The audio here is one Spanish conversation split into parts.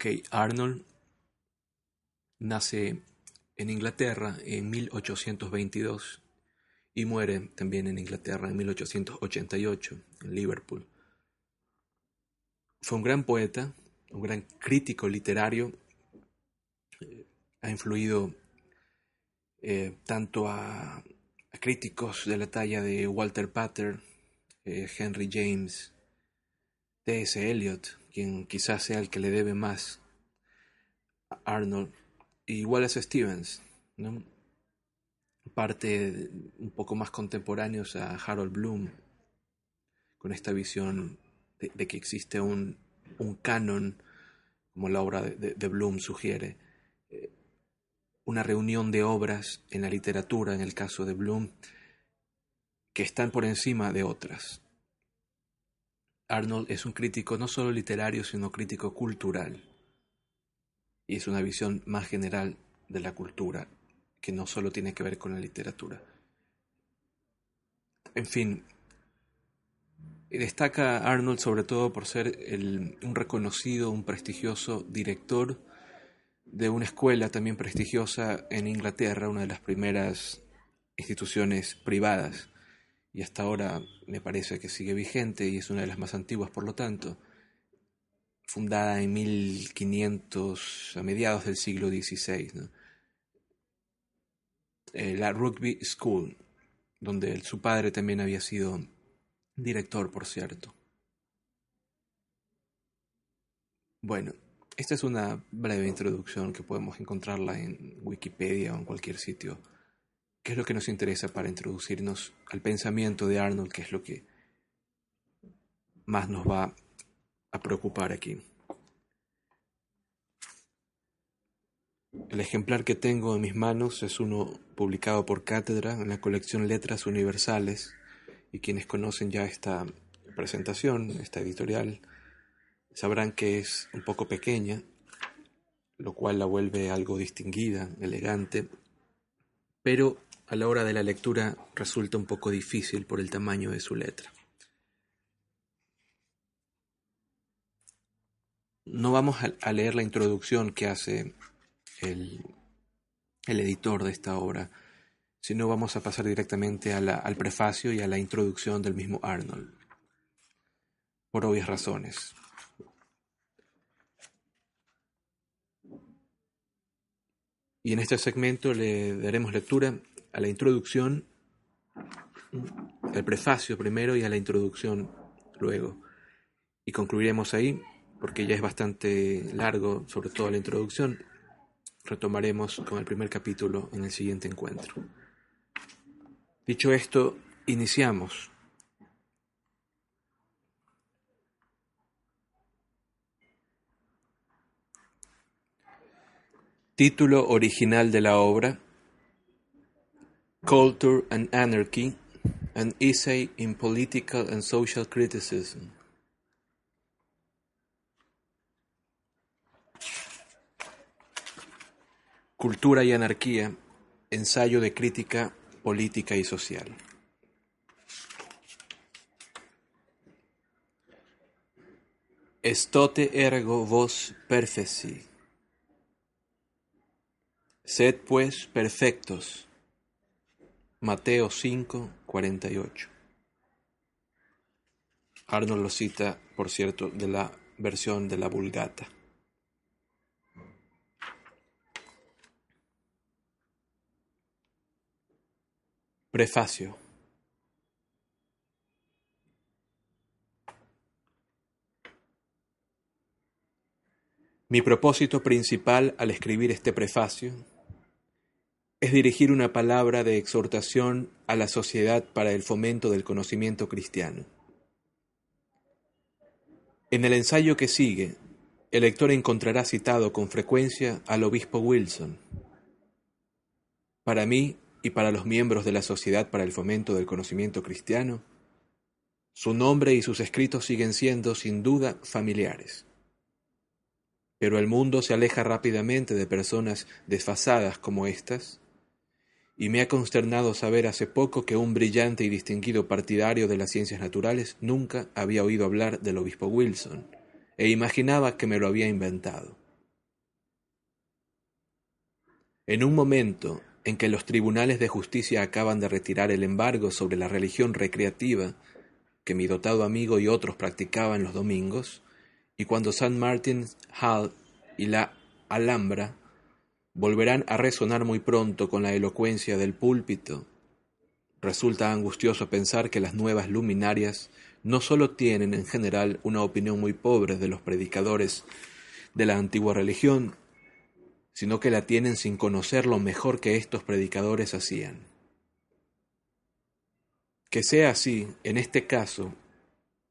Ok, Arnold nace en Inglaterra en 1822 y muere también en Inglaterra en 1888, en Liverpool. Fue un gran poeta, un gran crítico literario, ha influido eh, tanto a, críticos de la talla de Walter Pater, eh, Henry James, T.S. Eliot, quien quizás sea el que le debe más a Arnold, y Wallace Stevens, parte un poco más contemporáneos a Harold Bloom, con esta visión de, que existe un, un, canon, como la obra de, de Bloom sugiere, eh, una reunión de obras en la literatura, en el caso de Bloom, que están por encima de otras. Arnold es un crítico no solo literario, sino crítico cultural. Y es una visión más general de la cultura, que no solo tiene que ver con la literatura. En fin, destaca Arnold sobre todo por ser un reconocido, un prestigioso director de una escuela también prestigiosa en Inglaterra, una de las primeras instituciones privadas, y hasta ahora me parece que sigue vigente y es una de las más antiguas, por lo tanto, fundada en 1500, a mediados del siglo XVI, eh, la Rugby School, donde su padre también había sido director, por cierto. Bueno, esta es una breve introducción que podemos encontrarla en Wikipedia o en cualquier sitio. ¿Qué es lo que nos interesa para introducirnos al pensamiento de Arnold? ¿Qué es lo que más nos va a preocupar aquí? El ejemplar que tengo en mis manos es uno publicado por Cátedra en la colección Letras Universales y quienes conocen ya esta presentación, esta editorial, Sabrán que es un poco pequeña, lo cual la vuelve algo distinguida, elegante, pero a la hora de la lectura resulta un poco difícil por el tamaño de su letra. No vamos a leer la introducción que hace el, editor de esta obra, sino vamos a pasar directamente al prefacio y a la introducción del mismo Arnold, por obvias razones. Y en este segmento le daremos lectura a la introducción, al prefacio primero y a la introducción luego. Y concluiremos ahí, porque ya es bastante largo, sobre todo la introducción. Retomaremos con el primer capítulo en el siguiente encuentro. Dicho esto, iniciamos. Título original de la obra: Culture and Anarchy, an essay in political and social criticism. Cultura y anarquía, ensayo de crítica política y social. Estote ergo vos perfeci. Sed pues perfectos. Mateo 5, 48. Arnold lo cita, por cierto, de la versión de la Vulgata. Prefacio. Mi propósito principal al escribir este prefacio es dirigir una palabra de exhortación a la sociedad para el fomento del conocimiento cristiano. En el ensayo que sigue, el lector encontrará citado con frecuencia al obispo Wilson. Para mí y para los miembros de la Sociedad para el Fomento del Conocimiento Cristiano, su nombre y sus escritos siguen siendo sin duda familiares. Pero el mundo se aleja rápidamente de personas desfasadas como estas y me ha consternado saber hace poco que un brillante y distinguido partidario de las ciencias naturales nunca había oído hablar del obispo Wilson, e imaginaba que me lo había inventado. En un momento en que los tribunales de justicia acaban de retirar el embargo sobre la religión recreativa que mi dotado amigo y otros practicaban los domingos, y cuando San Martin's Hall y la Alhambra volverán a resonar muy pronto con la elocuencia del púlpito, resulta angustioso pensar que las nuevas luminarias no sólo tienen en general una opinión muy pobre de los predicadores de la antigua religión, sino que la tienen sin conocer lo mejor que estos predicadores hacían. Que sea así, en este caso,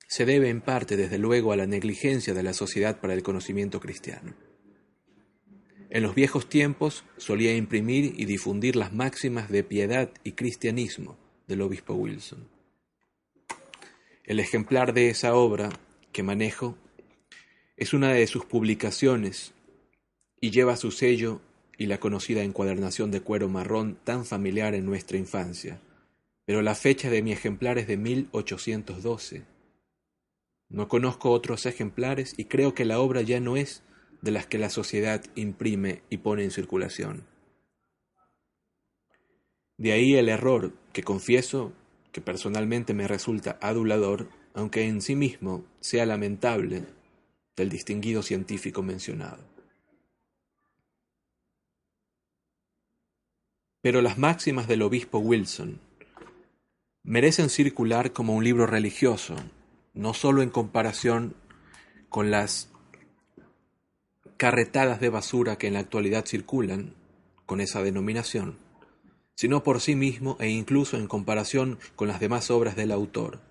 se debe en parte desde luego a la negligencia de la sociedad para el conocimiento cristiano. En los viejos tiempos solía imprimir y difundir las máximas de piedad y cristianismo del obispo Wilson. El ejemplar de esa obra que manejo es una de sus publicaciones y lleva su sello y la conocida encuadernación de cuero marrón tan familiar en nuestra infancia, pero la fecha de mi ejemplar es de 1812. No conozco otros ejemplares y creo que la obra ya no es de las que la sociedad imprime y pone en circulación. De ahí el error, que confieso que personalmente me resulta adulador, aunque en sí mismo sea lamentable, del distinguido científico mencionado. Pero las máximas del obispo Wilson merecen circular como un libro religioso, no sólo en comparación con las carretadas de basura que en la actualidad circulan con esa denominación, sino por sí mismo e incluso en comparación con las demás obras del autor.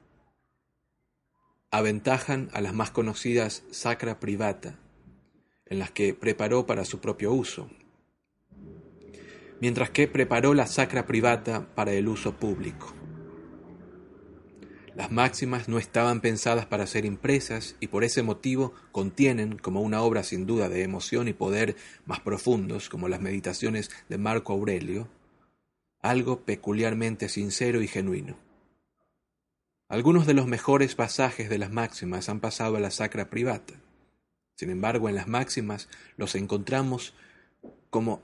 Aventajan a las más conocidas Sacra Privata, en las que preparó para su propio uso, mientras que preparó la sacra privata para el uso público. Las máximas no estaban pensadas para ser impresas y por ese motivo contienen, como una obra sin duda de emoción y poder más profundos, como las meditaciones de Marco Aurelio, algo peculiarmente sincero y genuino. Algunos de los mejores pasajes de las máximas han pasado a la sacra privata. Sin embargo, en las máximas los encontramos como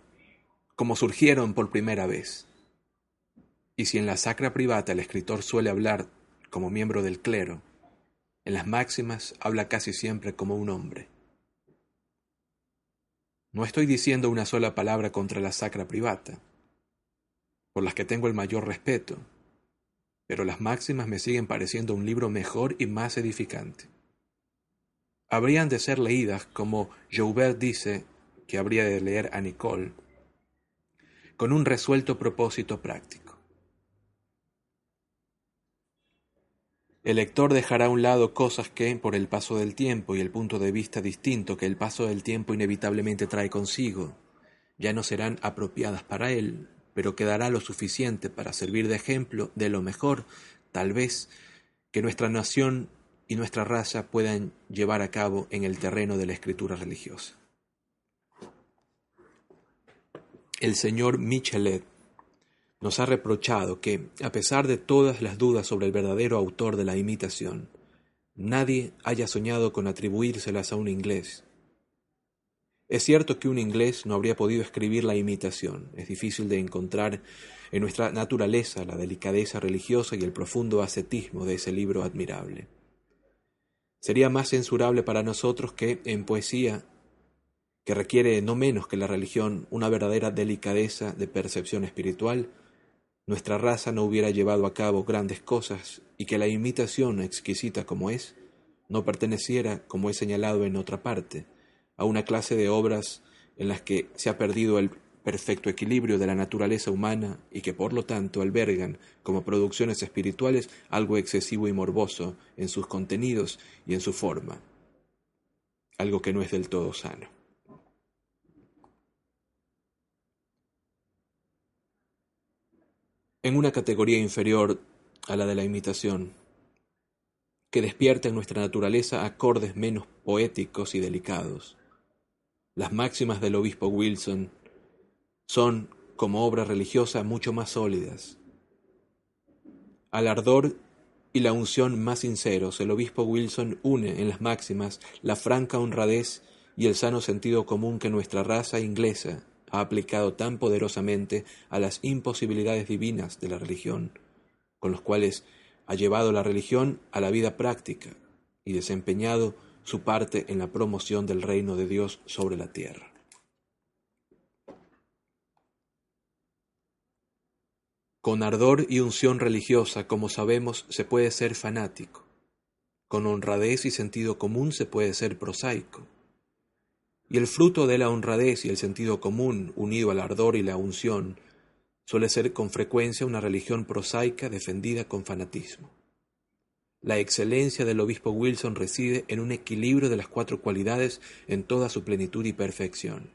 como surgieron por primera vez. Y si en la sacra privata el escritor suele hablar como miembro del clero, en las máximas habla casi siempre como un hombre. No estoy diciendo una sola palabra contra la sacra privata, por las que tengo el mayor respeto, pero las máximas me siguen pareciendo un libro mejor y más edificante. Habrían de ser leídas como Joubert dice que habría de leer a Nicole, con un resuelto propósito práctico. El lector dejará a un lado cosas que, por el paso del tiempo y el punto de vista distinto que el paso del tiempo inevitablemente trae consigo, ya no serán apropiadas para él, pero quedará lo suficiente para servir de ejemplo de lo mejor, tal vez, que nuestra nación y nuestra raza puedan llevar a cabo en el terreno de la escritura religiosa. el señor Michelet nos ha reprochado que, a pesar de todas las dudas sobre el verdadero autor de la imitación, nadie haya soñado con atribuírselas a un inglés. Es cierto que un inglés no habría podido escribir la imitación, es difícil de encontrar en nuestra naturaleza la delicadeza religiosa y el profundo ascetismo de ese libro admirable. Sería más censurable para nosotros que, en poesía, que requiere no menos que la religión una verdadera delicadeza de percepción espiritual, nuestra raza no hubiera llevado a cabo grandes cosas y que la imitación exquisita como es, no perteneciera, como he señalado en otra parte, a una clase de obras en las que se ha perdido el perfecto equilibrio de la naturaleza humana y que por lo tanto albergan como producciones espirituales algo excesivo y morboso en sus contenidos y en su forma, algo que no es del todo sano. En una categoría inferior a la de la imitación, que despierta en nuestra naturaleza acordes menos poéticos y delicados. Las máximas del obispo Wilson son, como obra religiosa, mucho más sólidas. Al ardor y la unción más sinceros, el obispo Wilson une en las máximas la franca honradez y el sano sentido común que nuestra raza inglesa ha aplicado tan poderosamente a las imposibilidades divinas de la religión, con los cuales ha llevado la religión a la vida práctica y desempeñado su parte en la promoción del reino de Dios sobre la tierra. Con ardor y unción religiosa, como sabemos, se puede ser fanático. Con honradez y sentido común se puede ser prosaico. Y el fruto de la honradez y el sentido común, unido al ardor y la unción, suele ser con frecuencia una religión prosaica defendida con fanatismo. La excelencia del obispo Wilson reside en un equilibrio de las cuatro cualidades en toda su plenitud y perfección,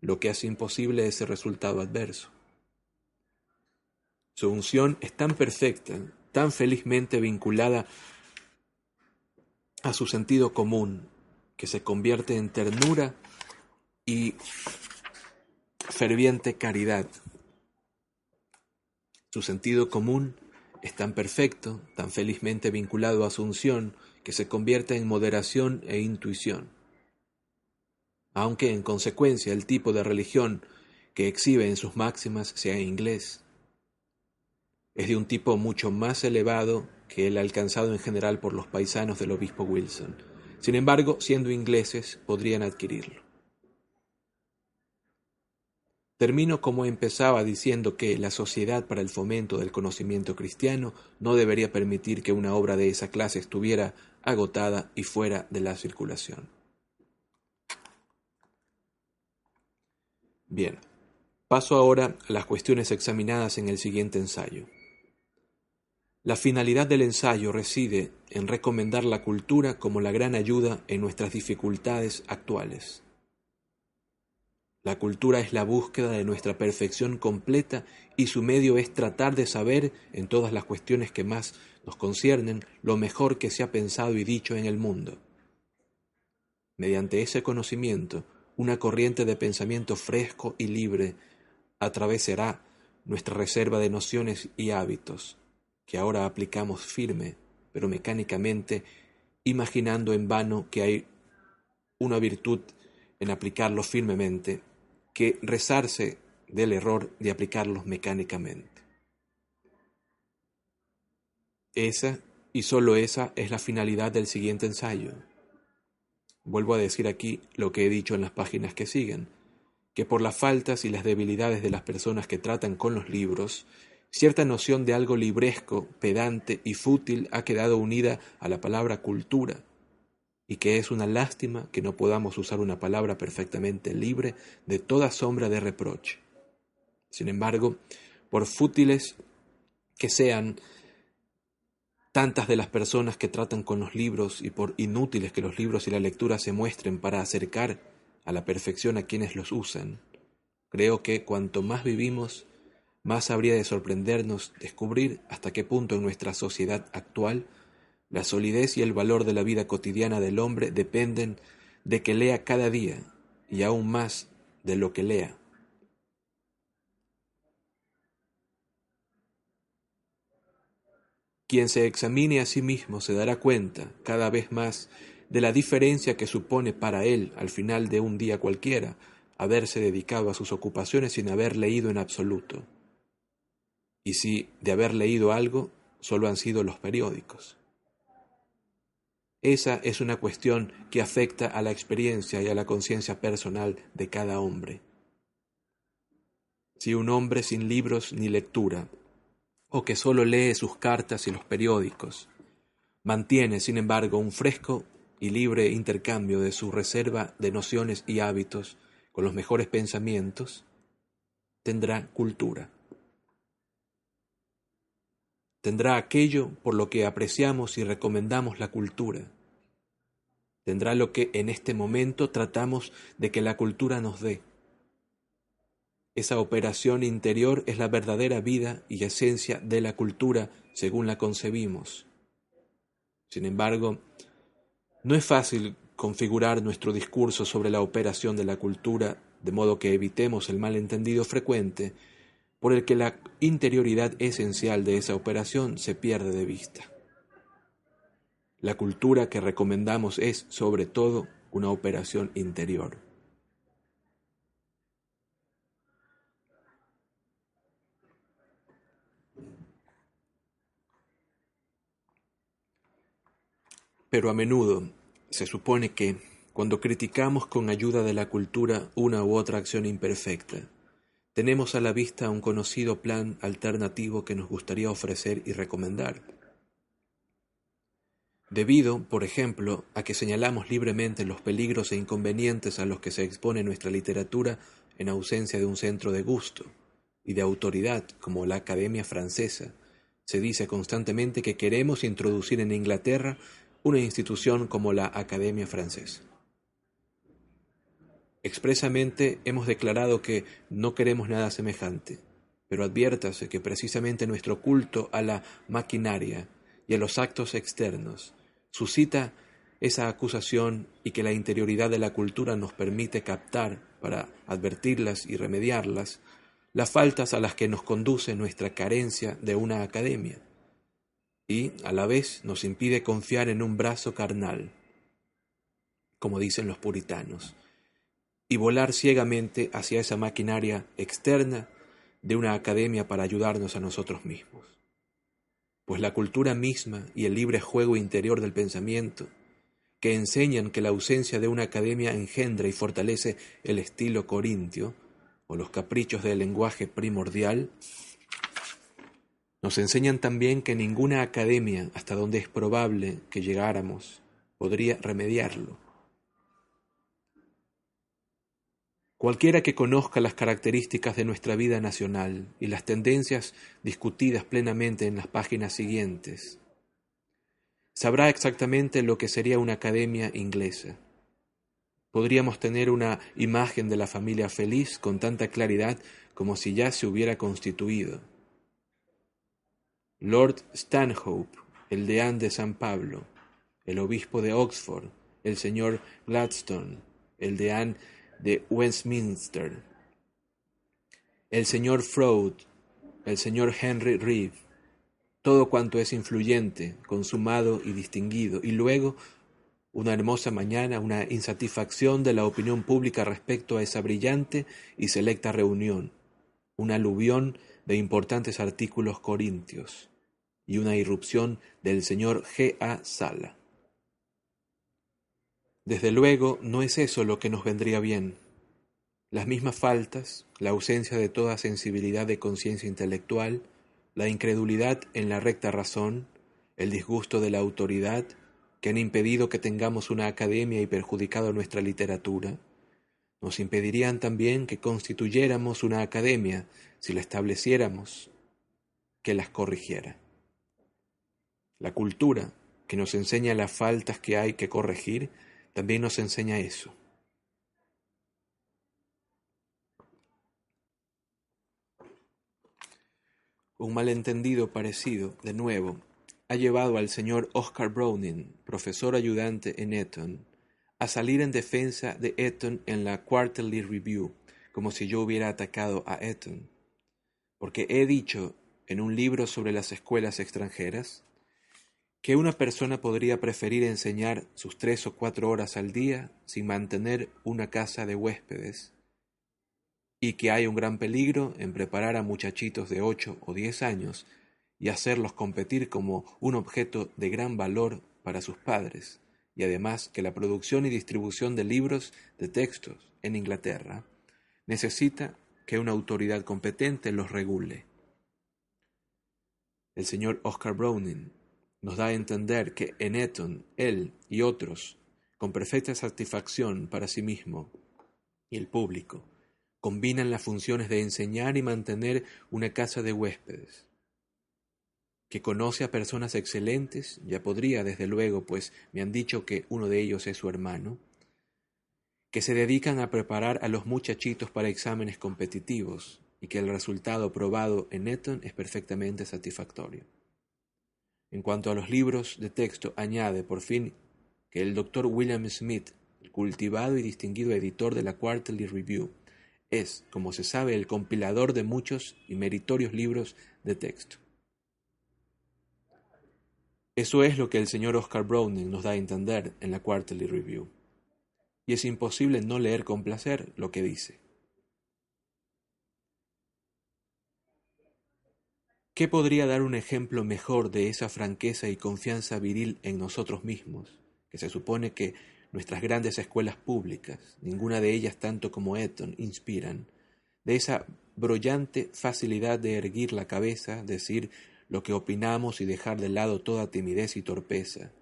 lo que hace imposible ese resultado adverso. Su unción es tan perfecta, tan felizmente vinculada a su sentido común, que se convierte en ternura y ferviente caridad. Su sentido común es tan perfecto, tan felizmente vinculado a su unción, que se convierte en moderación e intuición. Aunque en consecuencia el tipo de religión que exhibe en sus máximas sea inglés, es de un tipo mucho más elevado que el alcanzado en general por los paisanos del obispo Wilson. Sin embargo, siendo ingleses, podrían adquirirlo. Termino como empezaba diciendo que la Sociedad para el Fomento del Conocimiento Cristiano no debería permitir que una obra de esa clase estuviera agotada y fuera de la circulación. Bien, paso ahora a las cuestiones examinadas en el siguiente ensayo. La finalidad del ensayo reside en recomendar la cultura como la gran ayuda en nuestras dificultades actuales. La cultura es la búsqueda de nuestra perfección completa y su medio es tratar de saber, en todas las cuestiones que más nos conciernen, lo mejor que se ha pensado y dicho en el mundo. Mediante ese conocimiento, una corriente de pensamiento fresco y libre atravesará nuestra reserva de nociones y hábitos, que ahora aplicamos firme, pero mecánicamente, imaginando en vano que hay una virtud en aplicarlo firmemente, que rezarse del error de aplicarlos mecánicamente. Esa y sólo esa es la finalidad del siguiente ensayo. Vuelvo a decir aquí lo que he dicho en las páginas que siguen, que por las faltas y las debilidades de las personas que tratan con los libros, Cierta noción de algo libresco, pedante y fútil ha quedado unida a la palabra cultura, y que es una lástima que no podamos usar una palabra perfectamente libre de toda sombra de reproche. Sin embargo, por fútiles que sean tantas de las personas que tratan con los libros y por inútiles que los libros y la lectura se muestren para acercar a la perfección a quienes los usan, creo que cuanto más vivimos, más habría de sorprendernos descubrir hasta qué punto en nuestra sociedad actual la solidez y el valor de la vida cotidiana del hombre dependen de que lea cada día y aún más de lo que lea. Quien se examine a sí mismo se dará cuenta cada vez más de la diferencia que supone para él al final de un día cualquiera haberse dedicado a sus ocupaciones sin haber leído en absoluto y si de haber leído algo solo han sido los periódicos. Esa es una cuestión que afecta a la experiencia y a la conciencia personal de cada hombre. Si un hombre sin libros ni lectura, o que solo lee sus cartas y los periódicos, mantiene, sin embargo, un fresco y libre intercambio de su reserva de nociones y hábitos con los mejores pensamientos, tendrá cultura tendrá aquello por lo que apreciamos y recomendamos la cultura. Tendrá lo que en este momento tratamos de que la cultura nos dé. Esa operación interior es la verdadera vida y esencia de la cultura según la concebimos. Sin embargo, no es fácil configurar nuestro discurso sobre la operación de la cultura de modo que evitemos el malentendido frecuente por el que la interioridad esencial de esa operación se pierde de vista. La cultura que recomendamos es, sobre todo, una operación interior. Pero a menudo se supone que, cuando criticamos con ayuda de la cultura una u otra acción imperfecta, tenemos a la vista un conocido plan alternativo que nos gustaría ofrecer y recomendar. Debido, por ejemplo, a que señalamos libremente los peligros e inconvenientes a los que se expone nuestra literatura en ausencia de un centro de gusto y de autoridad como la Academia Francesa, se dice constantemente que queremos introducir en Inglaterra una institución como la Academia Francesa. Expresamente hemos declarado que no queremos nada semejante, pero adviértase que precisamente nuestro culto a la maquinaria y a los actos externos suscita esa acusación y que la interioridad de la cultura nos permite captar, para advertirlas y remediarlas, las faltas a las que nos conduce nuestra carencia de una academia, y a la vez nos impide confiar en un brazo carnal, como dicen los puritanos, y volar ciegamente hacia esa maquinaria externa de una academia para ayudarnos a nosotros mismos pues la cultura misma y el libre juego interior del pensamiento, que enseñan que la ausencia de una academia engendra y fortalece el estilo corintio, o los caprichos del lenguaje primordial, nos enseñan también que ninguna academia, hasta donde es probable que llegáramos, podría remediarlo. Cualquiera que conozca las características de nuestra vida nacional y las tendencias discutidas plenamente en las páginas siguientes, sabrá exactamente lo que sería una academia inglesa. Podríamos tener una imagen de la familia feliz con tanta claridad como si ya se hubiera constituido. Lord Stanhope, el deán de San Pablo, el obispo de Oxford, el señor Gladstone, el deán de Westminster, el señor Freud, el señor Henry Reeve, todo cuanto es influyente, consumado y distinguido, y luego una hermosa mañana, una insatisfacción de la opinión pública respecto a esa brillante y selecta reunión, un aluvión de importantes artículos corintios y una irrupción del señor G. A. Sala. Desde luego, no es eso lo que nos vendría bien. Las mismas faltas, la ausencia de toda sensibilidad de conciencia intelectual, la incredulidad en la recta razón, el disgusto de la autoridad, que han impedido que tengamos una academia y perjudicado nuestra literatura, nos impedirían también que constituyéramos una academia si la estableciéramos que las corrigiera. La cultura, que nos enseña las faltas que hay que corregir, también nos enseña eso. Un malentendido parecido, de nuevo, ha llevado al señor Oscar Browning, profesor ayudante en Eton, a salir en defensa de Eton en la Quarterly Review, como si yo hubiera atacado a Eton. Porque he dicho en un libro sobre las escuelas extranjeras que una persona podría preferir enseñar sus tres o cuatro horas al día sin mantener una casa de huéspedes, y que hay un gran peligro en preparar a muchachitos de ocho o diez años y hacerlos competir como un objeto de gran valor para sus padres, y además que la producción y distribución de libros de textos en Inglaterra necesita que una autoridad competente los regule. El señor Oscar Browning nos da a entender que en Eton él y otros, con perfecta satisfacción para sí mismo y el público, combinan las funciones de enseñar y mantener una casa de huéspedes, que conoce a personas excelentes, ya podría desde luego, pues me han dicho que uno de ellos es su hermano, que se dedican a preparar a los muchachitos para exámenes competitivos y que el resultado probado en Eton es perfectamente satisfactorio. En cuanto a los libros de texto, añade, por fin, que el doctor William Smith, el cultivado y distinguido editor de la Quarterly Review, es, como se sabe, el compilador de muchos y meritorios libros de texto. Eso es lo que el señor Oscar Browning nos da a entender en la Quarterly Review. Y es imposible no leer con placer lo que dice. ¿Qué podría dar un ejemplo mejor de esa franqueza y confianza viril en nosotros mismos, que se supone que nuestras grandes escuelas públicas, ninguna de ellas tanto como Eton, inspiran, de esa brollante facilidad de erguir la cabeza, decir lo que opinamos y dejar de lado toda timidez y torpeza,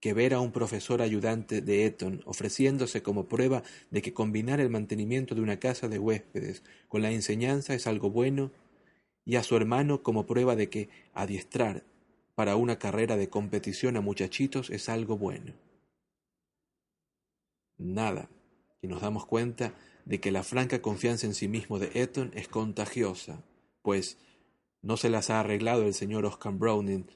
que ver a un profesor ayudante de Eton ofreciéndose como prueba de que combinar el mantenimiento de una casa de huéspedes con la enseñanza es algo bueno y a su hermano como prueba de que adiestrar para una carrera de competición a muchachitos es algo bueno. Nada, y nos damos cuenta de que la franca confianza en sí mismo de Eton es contagiosa, pues no se las ha arreglado el señor Oscar Browning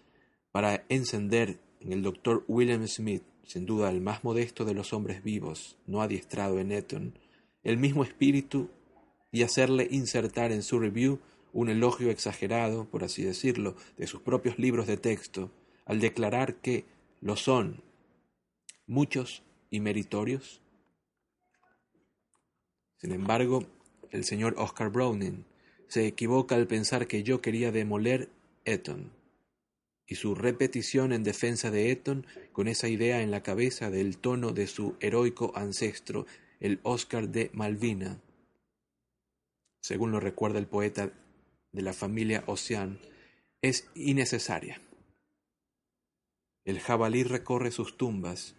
para encender en el doctor William Smith, sin duda el más modesto de los hombres vivos, no adiestrado en Eton, el mismo espíritu y hacerle insertar en su review un elogio exagerado, por así decirlo, de sus propios libros de texto, al declarar que lo son muchos y meritorios? Sin embargo, el señor Oscar Browning se equivoca al pensar que yo quería demoler Eton, y su repetición en defensa de Eton, con esa idea en la cabeza del tono de su heroico ancestro, el Oscar de Malvina, según lo recuerda el poeta de la familia Ocean es innecesaria. El jabalí recorre sus tumbas,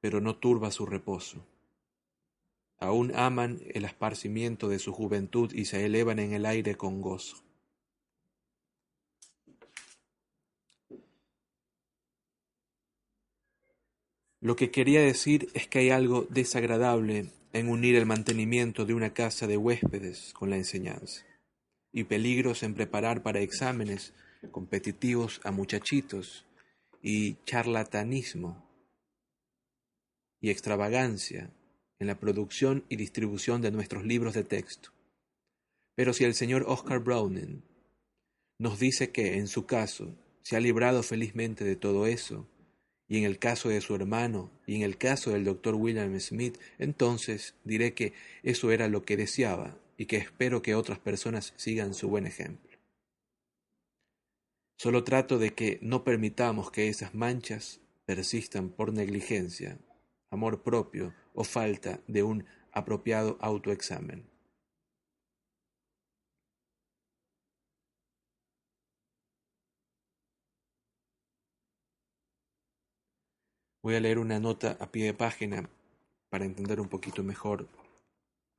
pero no turba su reposo. Aún aman el esparcimiento de su juventud y se elevan en el aire con gozo. Lo que quería decir es que hay algo desagradable en unir el mantenimiento de una casa de huéspedes con la enseñanza y peligros en preparar para exámenes competitivos a muchachitos y charlatanismo y extravagancia en la producción y distribución de nuestros libros de texto. Pero si el señor Oscar Browning nos dice que, en su caso, se ha librado felizmente de todo eso, y en el caso de su hermano, y en el caso del doctor William Smith, entonces diré que eso era lo que deseaba y que espero que otras personas sigan su buen ejemplo. Solo trato de que no permitamos que esas manchas persistan por negligencia, amor propio o falta de un apropiado autoexamen. Voy a leer una nota a pie de página para entender un poquito mejor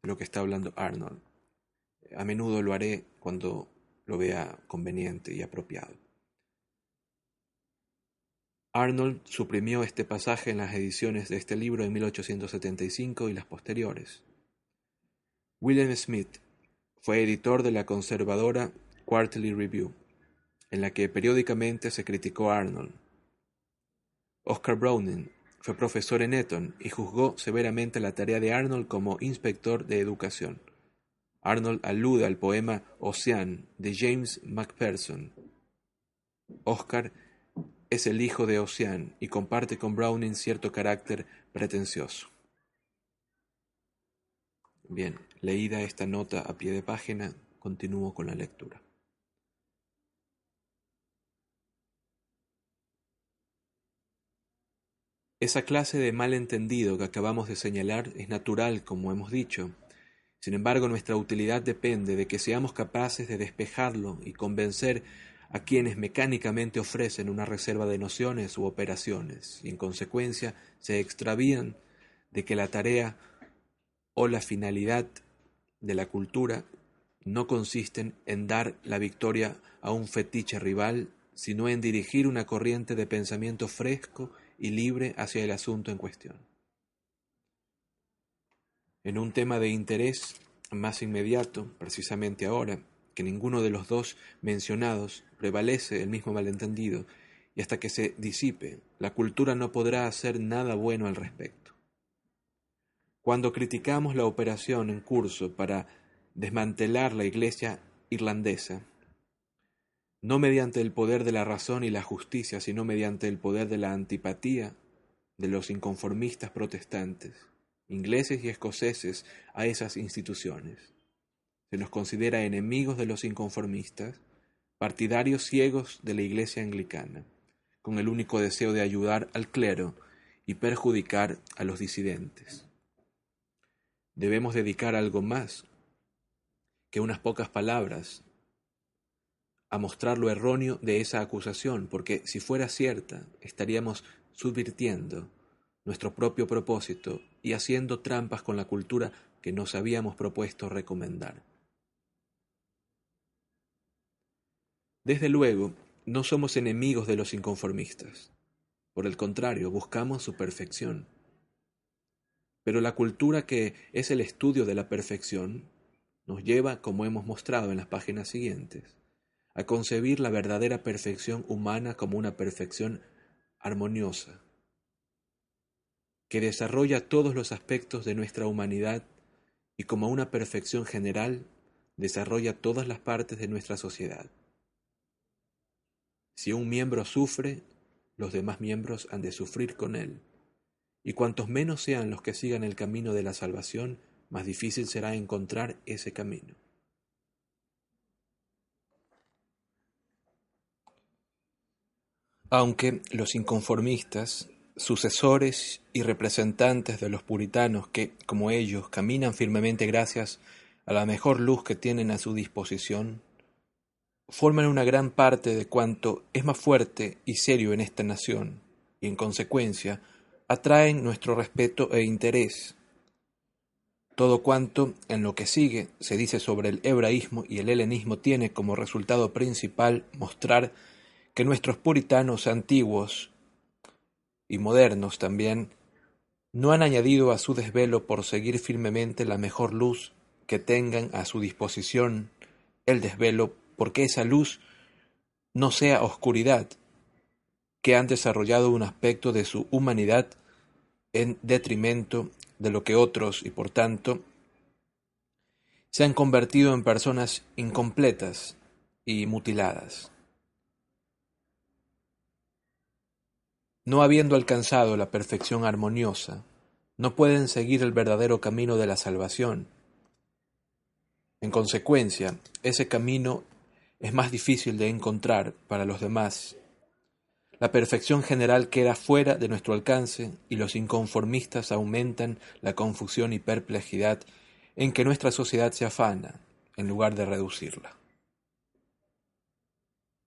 lo que está hablando Arnold. A menudo lo haré cuando lo vea conveniente y apropiado. Arnold suprimió este pasaje en las ediciones de este libro en 1875 y las posteriores. William Smith fue editor de la conservadora Quarterly Review, en la que periódicamente se criticó a Arnold. Oscar Browning fue profesor en Eton y juzgó severamente la tarea de Arnold como inspector de educación. Arnold alude al poema Ocean de James Macpherson. Oscar es el hijo de Ocean y comparte con Browning cierto carácter pretencioso. Bien, leída esta nota a pie de página, continúo con la lectura. Esa clase de malentendido que acabamos de señalar es natural, como hemos dicho, sin embargo, nuestra utilidad depende de que seamos capaces de despejarlo y convencer a quienes mecánicamente ofrecen una reserva de nociones u operaciones y en consecuencia se extravían de que la tarea o la finalidad de la cultura no consisten en dar la victoria a un fetiche rival, sino en dirigir una corriente de pensamiento fresco y libre hacia el asunto en cuestión en un tema de interés más inmediato, precisamente ahora, que ninguno de los dos mencionados prevalece el mismo malentendido, y hasta que se disipe, la cultura no podrá hacer nada bueno al respecto. Cuando criticamos la operación en curso para desmantelar la Iglesia irlandesa, no mediante el poder de la razón y la justicia, sino mediante el poder de la antipatía de los inconformistas protestantes, ingleses y escoceses, a esas instituciones. Se nos considera enemigos de los inconformistas, partidarios ciegos de la Iglesia anglicana, con el único deseo de ayudar al clero y perjudicar a los disidentes. Debemos dedicar algo más que unas pocas palabras a mostrar lo erróneo de esa acusación, porque si fuera cierta, estaríamos subvirtiendo nuestro propio propósito y haciendo trampas con la cultura que nos habíamos propuesto recomendar. Desde luego, no somos enemigos de los inconformistas. Por el contrario, buscamos su perfección. Pero la cultura que es el estudio de la perfección nos lleva, como hemos mostrado en las páginas siguientes, a concebir la verdadera perfección humana como una perfección armoniosa, que desarrolla todos los aspectos de nuestra humanidad y como una perfección general desarrolla todas las partes de nuestra sociedad. Si un miembro sufre, los demás miembros han de sufrir con él, y cuantos menos sean los que sigan el camino de la salvación, más difícil será encontrar ese camino. Aunque los inconformistas, sucesores y representantes de los puritanos que, como ellos, caminan firmemente gracias a la mejor luz que tienen a su disposición, forman una gran parte de cuanto es más fuerte y serio en esta nación, y en consecuencia atraen nuestro respeto e interés. Todo cuanto en lo que sigue se dice sobre el hebraísmo y el helenismo tiene como resultado principal mostrar que nuestros puritanos antiguos y modernos también no han añadido a su desvelo por seguir firmemente la mejor luz que tengan a su disposición el desvelo porque esa luz no sea oscuridad, que han desarrollado un aspecto de su humanidad en detrimento de lo que otros y por tanto se han convertido en personas incompletas y mutiladas. No habiendo alcanzado la perfección armoniosa, no pueden seguir el verdadero camino de la salvación. En consecuencia, ese camino es más difícil de encontrar para los demás. La perfección general queda fuera de nuestro alcance y los inconformistas aumentan la confusión y perplejidad en que nuestra sociedad se afana, en lugar de reducirla.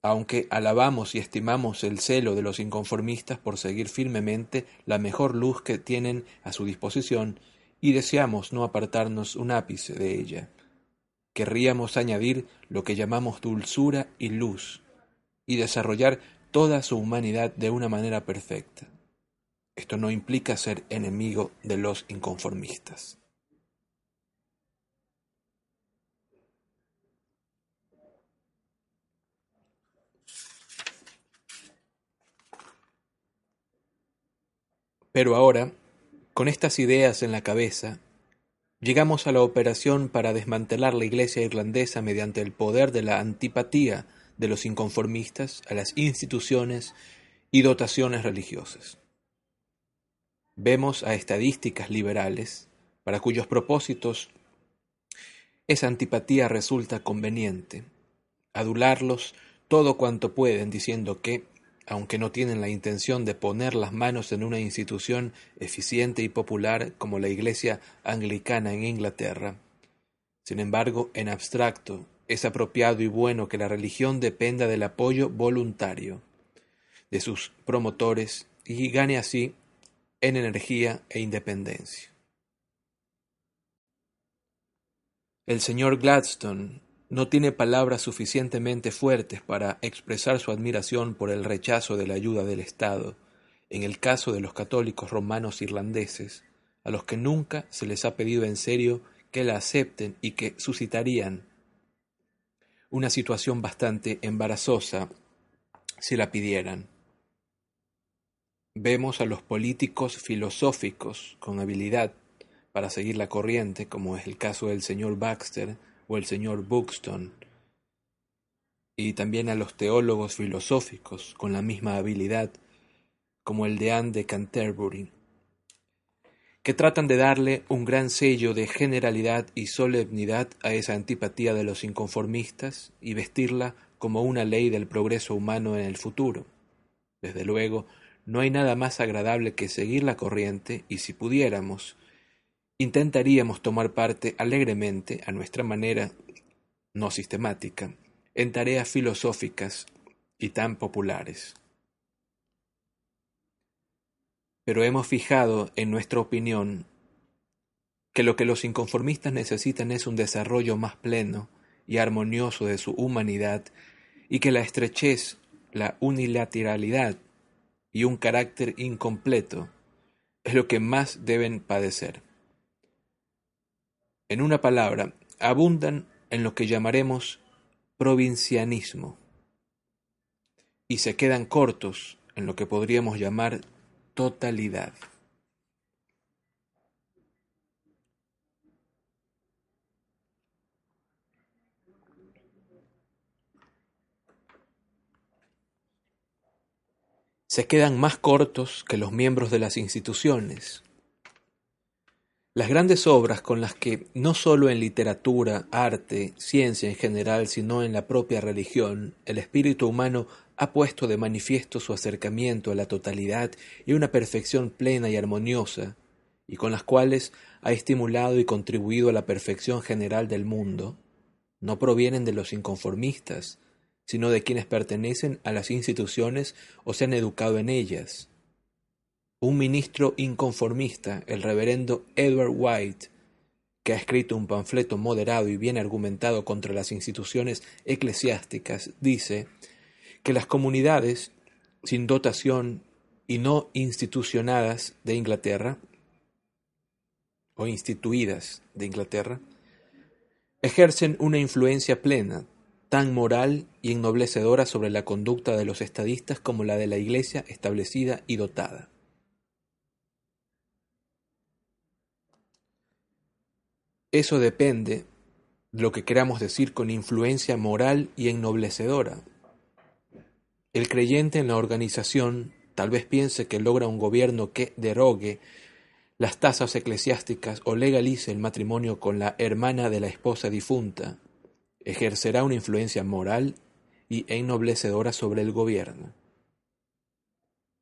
Aunque alabamos y estimamos el celo de los inconformistas por seguir firmemente la mejor luz que tienen a su disposición y deseamos no apartarnos un ápice de ella, querríamos añadir lo que llamamos dulzura y luz, y desarrollar toda su humanidad de una manera perfecta. Esto no implica ser enemigo de los inconformistas. Pero ahora, con estas ideas en la cabeza, Llegamos a la operación para desmantelar la Iglesia irlandesa mediante el poder de la antipatía de los inconformistas a las instituciones y dotaciones religiosas. Vemos a estadísticas liberales para cuyos propósitos esa antipatía resulta conveniente, adularlos todo cuanto pueden diciendo que aunque no tienen la intención de poner las manos en una institución eficiente y popular como la Iglesia anglicana en Inglaterra. Sin embargo, en abstracto, es apropiado y bueno que la religión dependa del apoyo voluntario de sus promotores y gane así en energía e independencia. El señor Gladstone no tiene palabras suficientemente fuertes para expresar su admiración por el rechazo de la ayuda del Estado, en el caso de los católicos romanos irlandeses, a los que nunca se les ha pedido en serio que la acepten y que suscitarían una situación bastante embarazosa si la pidieran. Vemos a los políticos filosóficos con habilidad para seguir la corriente, como es el caso del señor Baxter, o el señor Buxton, y también a los teólogos filosóficos con la misma habilidad, como el de Anne de Canterbury, que tratan de darle un gran sello de generalidad y solemnidad a esa antipatía de los inconformistas y vestirla como una ley del progreso humano en el futuro. Desde luego, no hay nada más agradable que seguir la corriente y si pudiéramos, intentaríamos tomar parte alegremente, a nuestra manera, no sistemática, en tareas filosóficas y tan populares. Pero hemos fijado en nuestra opinión que lo que los inconformistas necesitan es un desarrollo más pleno y armonioso de su humanidad y que la estrechez, la unilateralidad y un carácter incompleto es lo que más deben padecer. En una palabra, abundan en lo que llamaremos provincianismo y se quedan cortos en lo que podríamos llamar totalidad. se quedan más cortos que los miembros de las instituciones. Las grandes obras con las que, no solo en literatura, arte, ciencia en general, sino en la propia religión, el espíritu humano ha puesto de manifiesto su acercamiento a la totalidad y una perfección plena y armoniosa, y con las cuales ha estimulado y contribuido a la perfección general del mundo, no provienen de los inconformistas, sino de quienes pertenecen a las instituciones o se han educado en ellas. Un ministro inconformista, el reverendo Edward White, que ha escrito un panfleto moderado y bien argumentado contra las instituciones eclesiásticas, dice que las comunidades sin dotación y no institucionadas de Inglaterra, o instituidas de Inglaterra, ejercen una influencia plena tan moral y ennoblecedora sobre la conducta de los estadistas como la de la Iglesia establecida y dotada. Eso depende de lo que queramos decir con influencia moral y ennoblecedora. El creyente en la organización tal vez piense que logra un gobierno que derogue las tasas eclesiásticas o legalice el matrimonio con la hermana de la esposa difunta, ejercerá una influencia moral y ennoblecedora sobre el gobierno.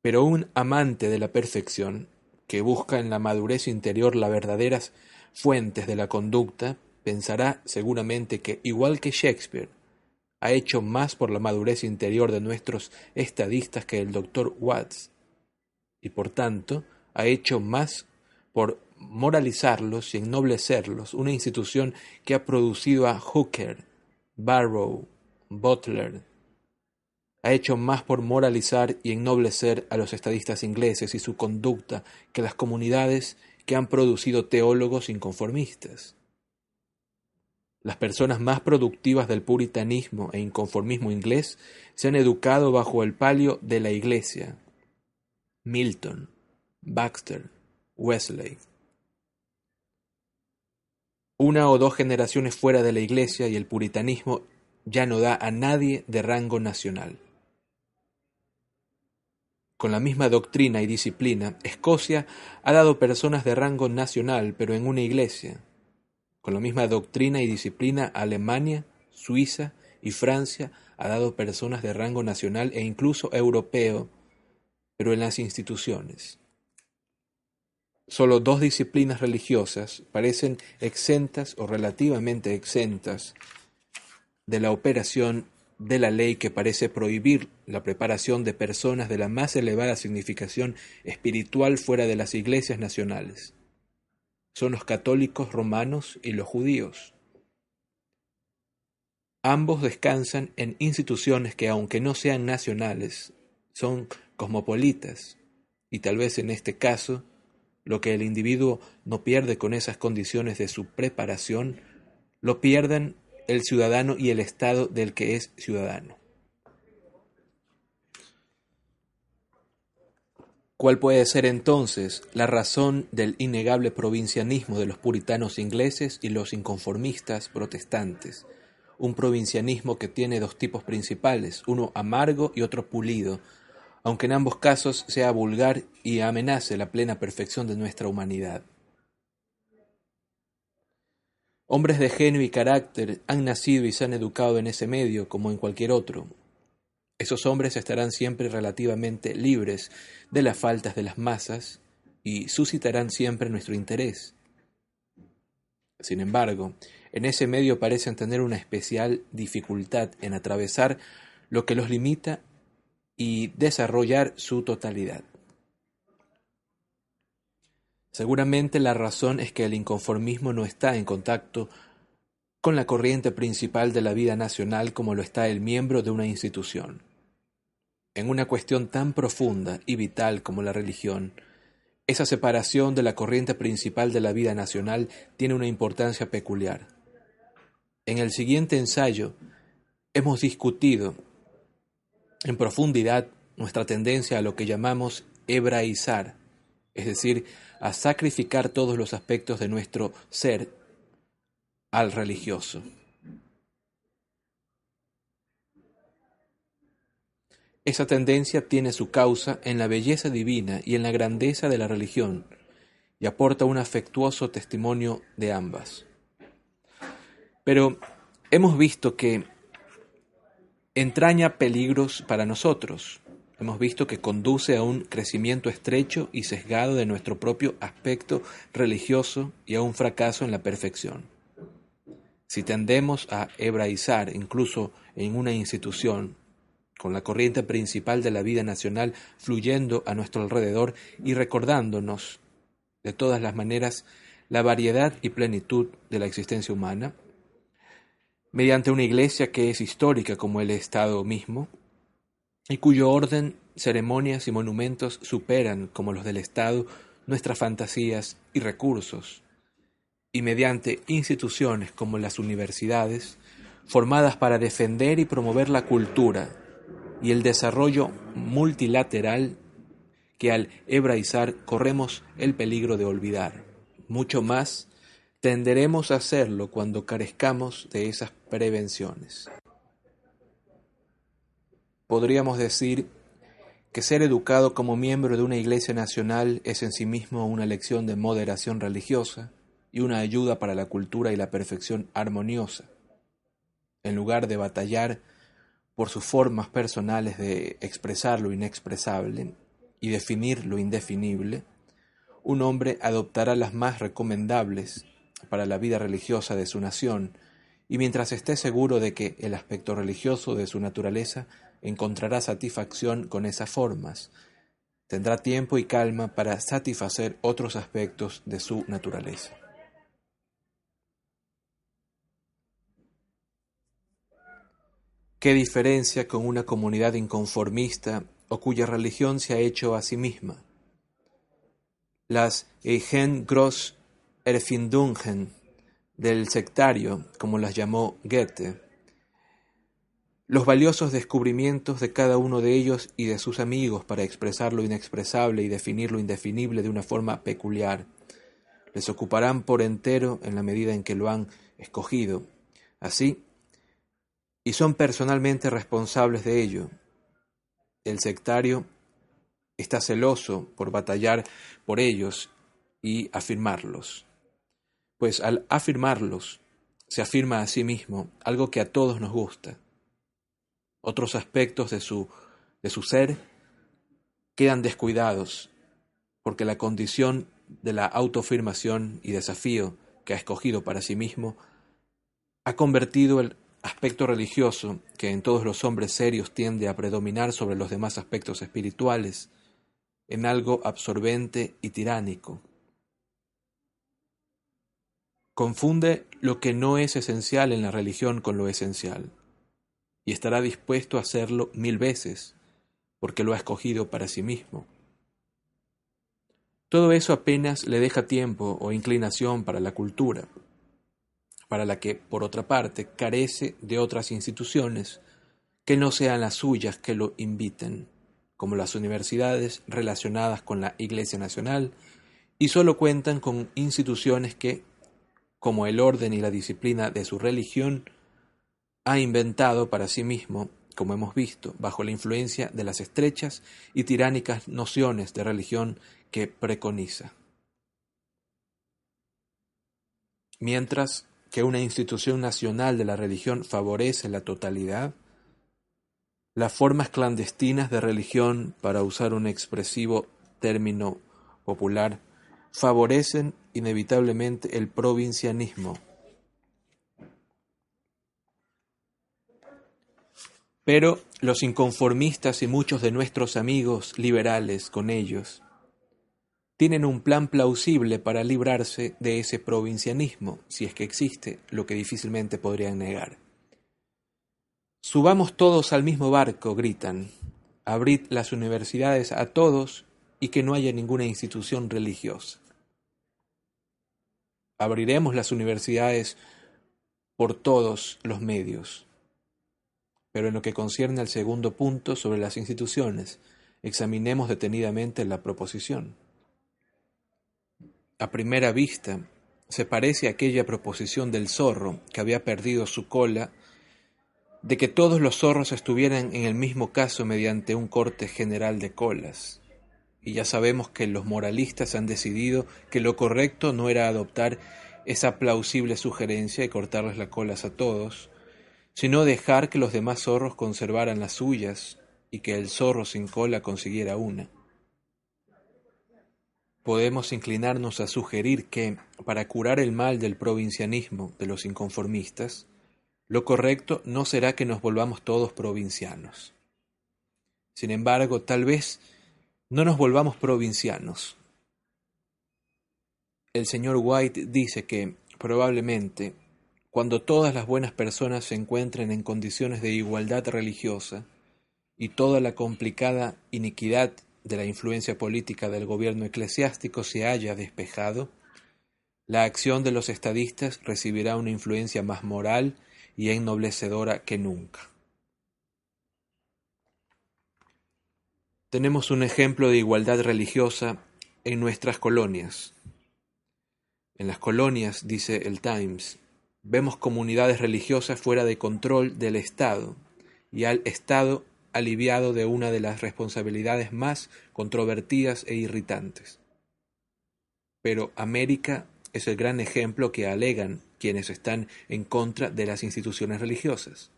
Pero un amante de la perfección, que busca en la madurez interior las verdaderas fuentes de la conducta, pensará seguramente que, igual que Shakespeare, ha hecho más por la madurez interior de nuestros estadistas que el doctor Watts, y por tanto ha hecho más por moralizarlos y ennoblecerlos, una institución que ha producido a Hooker, Barrow, Butler, ha hecho más por moralizar y ennoblecer a los estadistas ingleses y su conducta que las comunidades que han producido teólogos inconformistas. Las personas más productivas del puritanismo e inconformismo inglés se han educado bajo el palio de la Iglesia. Milton, Baxter, Wesley. Una o dos generaciones fuera de la Iglesia y el puritanismo ya no da a nadie de rango nacional. Con la misma doctrina y disciplina, Escocia ha dado personas de rango nacional, pero en una iglesia. Con la misma doctrina y disciplina, Alemania, Suiza y Francia ha dado personas de rango nacional e incluso europeo, pero en las instituciones. Solo dos disciplinas religiosas parecen exentas o relativamente exentas de la operación de la ley que parece prohibir la preparación de personas de la más elevada significación espiritual fuera de las iglesias nacionales. Son los católicos romanos y los judíos. Ambos descansan en instituciones que, aunque no sean nacionales, son cosmopolitas, y tal vez en este caso lo que el individuo no pierde con esas condiciones de su preparación, lo pierden el ciudadano y el Estado del que es ciudadano. ¿Cuál puede ser entonces la razón del innegable provincianismo de los puritanos ingleses y los inconformistas protestantes? Un provincianismo que tiene dos tipos principales, uno amargo y otro pulido, aunque en ambos casos sea vulgar y amenace la plena perfección de nuestra humanidad. Hombres de genio y carácter han nacido y se han educado en ese medio como en cualquier otro. Esos hombres estarán siempre relativamente libres de las faltas de las masas y suscitarán siempre nuestro interés. Sin embargo, en ese medio parecen tener una especial dificultad en atravesar lo que los limita y desarrollar su totalidad. Seguramente la razón es que el inconformismo no está en contacto con la corriente principal de la vida nacional como lo está el miembro de una institución. En una cuestión tan profunda y vital como la religión, esa separación de la corriente principal de la vida nacional tiene una importancia peculiar. En el siguiente ensayo hemos discutido en profundidad nuestra tendencia a lo que llamamos hebraizar, es decir, a sacrificar todos los aspectos de nuestro ser al religioso. Esa tendencia tiene su causa en la belleza divina y en la grandeza de la religión, y aporta un afectuoso testimonio de ambas. Pero hemos visto que entraña peligros para nosotros. Hemos visto que conduce a un crecimiento estrecho y sesgado de nuestro propio aspecto religioso y a un fracaso en la perfección. Si tendemos a hebraizar incluso en una institución con la corriente principal de la vida nacional fluyendo a nuestro alrededor y recordándonos de todas las maneras la variedad y plenitud de la existencia humana, mediante una iglesia que es histórica como el Estado mismo, y cuyo orden, ceremonias y monumentos superan, como los del Estado, nuestras fantasías y recursos, y mediante instituciones como las universidades, formadas para defender y promover la cultura y el desarrollo multilateral que al hebraizar corremos el peligro de olvidar. Mucho más tenderemos a hacerlo cuando carezcamos de esas prevenciones. Podríamos decir que ser educado como miembro de una iglesia nacional es en sí mismo una lección de moderación religiosa y una ayuda para la cultura y la perfección armoniosa. En lugar de batallar por sus formas personales de expresar lo inexpresable y definir lo indefinible, un hombre adoptará las más recomendables para la vida religiosa de su nación, y mientras esté seguro de que el aspecto religioso de su naturaleza encontrará satisfacción con esas formas, tendrá tiempo y calma para satisfacer otros aspectos de su naturaleza. ¿Qué diferencia con una comunidad inconformista o cuya religión se ha hecho a sí misma? Las Eigen Gross Erfindungen del sectario, como las llamó Goethe, los valiosos descubrimientos de cada uno de ellos y de sus amigos para expresar lo inexpresable y definir lo indefinible de una forma peculiar, les ocuparán por entero en la medida en que lo han escogido. Así, y son personalmente responsables de ello. El sectario está celoso por batallar por ellos y afirmarlos, pues al afirmarlos se afirma a sí mismo algo que a todos nos gusta. Otros aspectos de su, de su ser quedan descuidados porque la condición de la autoafirmación y desafío que ha escogido para sí mismo ha convertido el aspecto religioso que en todos los hombres serios tiende a predominar sobre los demás aspectos espirituales, en algo absorbente y tiránico. Confunde lo que no es esencial en la religión con lo esencial, y estará dispuesto a hacerlo mil veces, porque lo ha escogido para sí mismo. Todo eso apenas le deja tiempo o inclinación para la cultura para la que, por otra parte, carece de otras instituciones que no sean las suyas que lo inviten, como las universidades relacionadas con la Iglesia Nacional, y solo cuentan con instituciones que, como el orden y la disciplina de su religión, ha inventado para sí mismo, como hemos visto, bajo la influencia de las estrechas y tiránicas nociones de religión que preconiza. Mientras que una institución nacional de la religión favorece la totalidad? Las formas clandestinas de religión, para usar un expresivo término popular, favorecen inevitablemente el provincianismo. Pero los inconformistas y muchos de nuestros amigos liberales con ellos tienen un plan plausible para librarse de ese provincianismo, si es que existe, lo que difícilmente podrían negar. Subamos todos al mismo barco, gritan. Abrid las universidades a todos y que no haya ninguna institución religiosa. Abriremos las universidades por todos los medios. Pero en lo que concierne al segundo punto sobre las instituciones, examinemos detenidamente la proposición. A primera vista, se parece a aquella proposición del zorro que había perdido su cola, de que todos los zorros estuvieran en el mismo caso mediante un corte general de colas. Y ya sabemos que los moralistas han decidido que lo correcto no era adoptar esa plausible sugerencia de cortarles las colas a todos, sino dejar que los demás zorros conservaran las suyas y que el zorro sin cola consiguiera una. Podemos inclinarnos a sugerir que, para curar el mal del provincianismo de los inconformistas, lo correcto no será que nos volvamos todos provincianos. Sin embargo, tal vez no nos volvamos provincianos. El señor White dice que, probablemente, cuando todas las buenas personas se encuentren en condiciones de igualdad religiosa y toda la complicada iniquidad de la influencia política del gobierno eclesiástico se haya despejado, la acción de los estadistas recibirá una influencia más moral y ennoblecedora que nunca. Tenemos un ejemplo de igualdad religiosa en nuestras colonias. En las colonias, dice el Times, Vemos comunidades religiosas fuera de control del Estado y al Estado aliviado de una de las responsabilidades más controvertidas e irritantes. Pero América es el gran ejemplo que alegan quienes están en contra de las instituciones religiosas.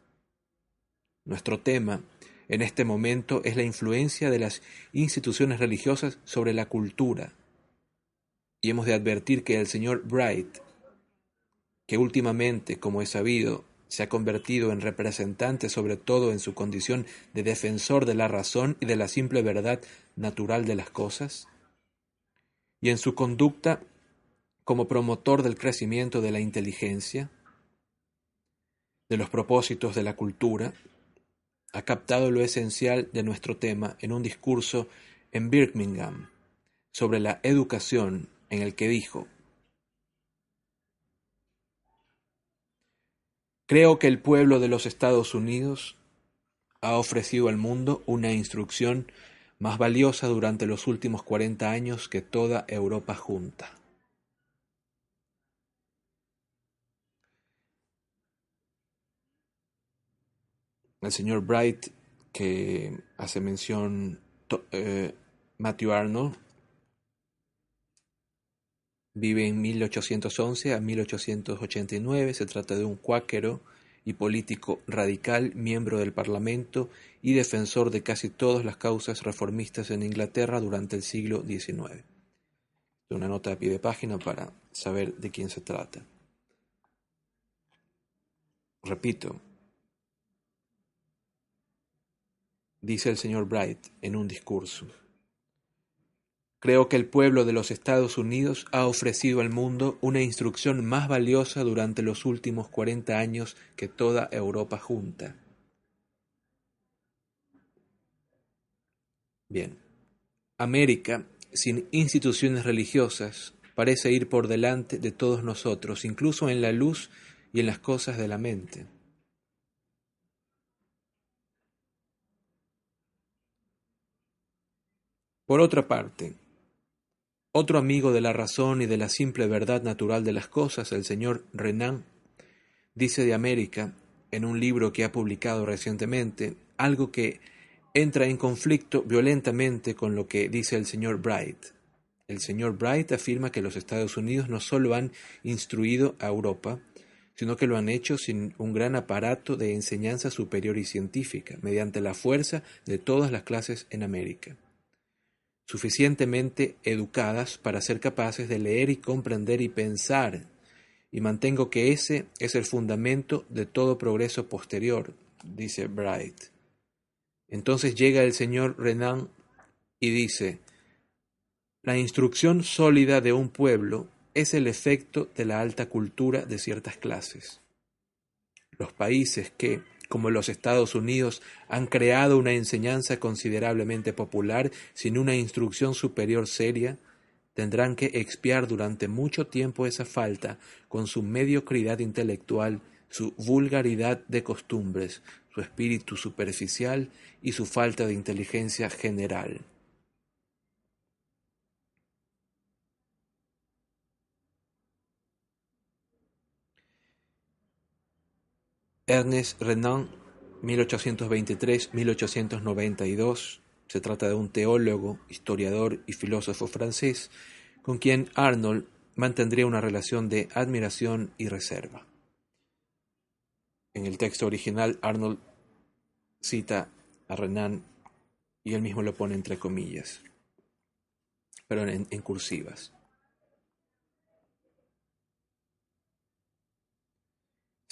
Nuestro tema en este momento es la influencia de las instituciones religiosas sobre la cultura. Y hemos de advertir que el señor Bright que últimamente, como es sabido, se ha convertido en representante sobre todo en su condición de defensor de la razón y de la simple verdad natural de las cosas, y en su conducta como promotor del crecimiento de la inteligencia, de los propósitos de la cultura, ha captado lo esencial de nuestro tema en un discurso en Birmingham sobre la educación en el que dijo Creo que el pueblo de los Estados Unidos ha ofrecido al mundo una instrucción más valiosa durante los últimos cuarenta años que toda Europa junta. El señor Bright, que hace mención eh, Matthew Arnold, Vive en 1811 a 1889, se trata de un cuáquero y político radical, miembro del Parlamento y defensor de casi todas las causas reformistas en Inglaterra durante el siglo XIX. Una nota a pie de página para saber de quién se trata. Repito, dice el señor Bright en un discurso. Creo que el pueblo de los Estados Unidos ha ofrecido al mundo una instrucción más valiosa durante los últimos cuarenta años que toda Europa junta. Bien, América, sin instituciones religiosas, parece ir por delante de todos nosotros, incluso en la luz y en las cosas de la mente. Por otra parte, otro amigo de la razón y de la simple verdad natural de las cosas, el señor Renan, dice de América, en un libro que ha publicado recientemente, algo que entra en conflicto violentamente con lo que dice el señor Bright. El señor Bright afirma que los Estados Unidos no solo han instruido a Europa, sino que lo han hecho sin un gran aparato de enseñanza superior y científica, mediante la fuerza de todas las clases en América, suficientemente educadas para ser capaces de leer y comprender y pensar, y mantengo que ese es el fundamento de todo progreso posterior, dice Bright. Entonces llega el señor Renan y dice, la instrucción sólida de un pueblo es el efecto de la alta cultura de ciertas clases. Los países que, como los Estados Unidos, han creado una enseñanza considerablemente popular sin una instrucción superior seria, tendrán que expiar durante mucho tiempo esa falta con su mediocridad intelectual, su vulgaridad de costumbres, su espíritu superficial y su falta de inteligencia general. Ernest Renan, 1823-1892, se trata de un teólogo, historiador y filósofo francés con quien Arnold mantendría una relación de admiración y reserva. En el texto original, Arnold cita a Renan y él mismo lo pone entre comillas, pero en, en cursivas.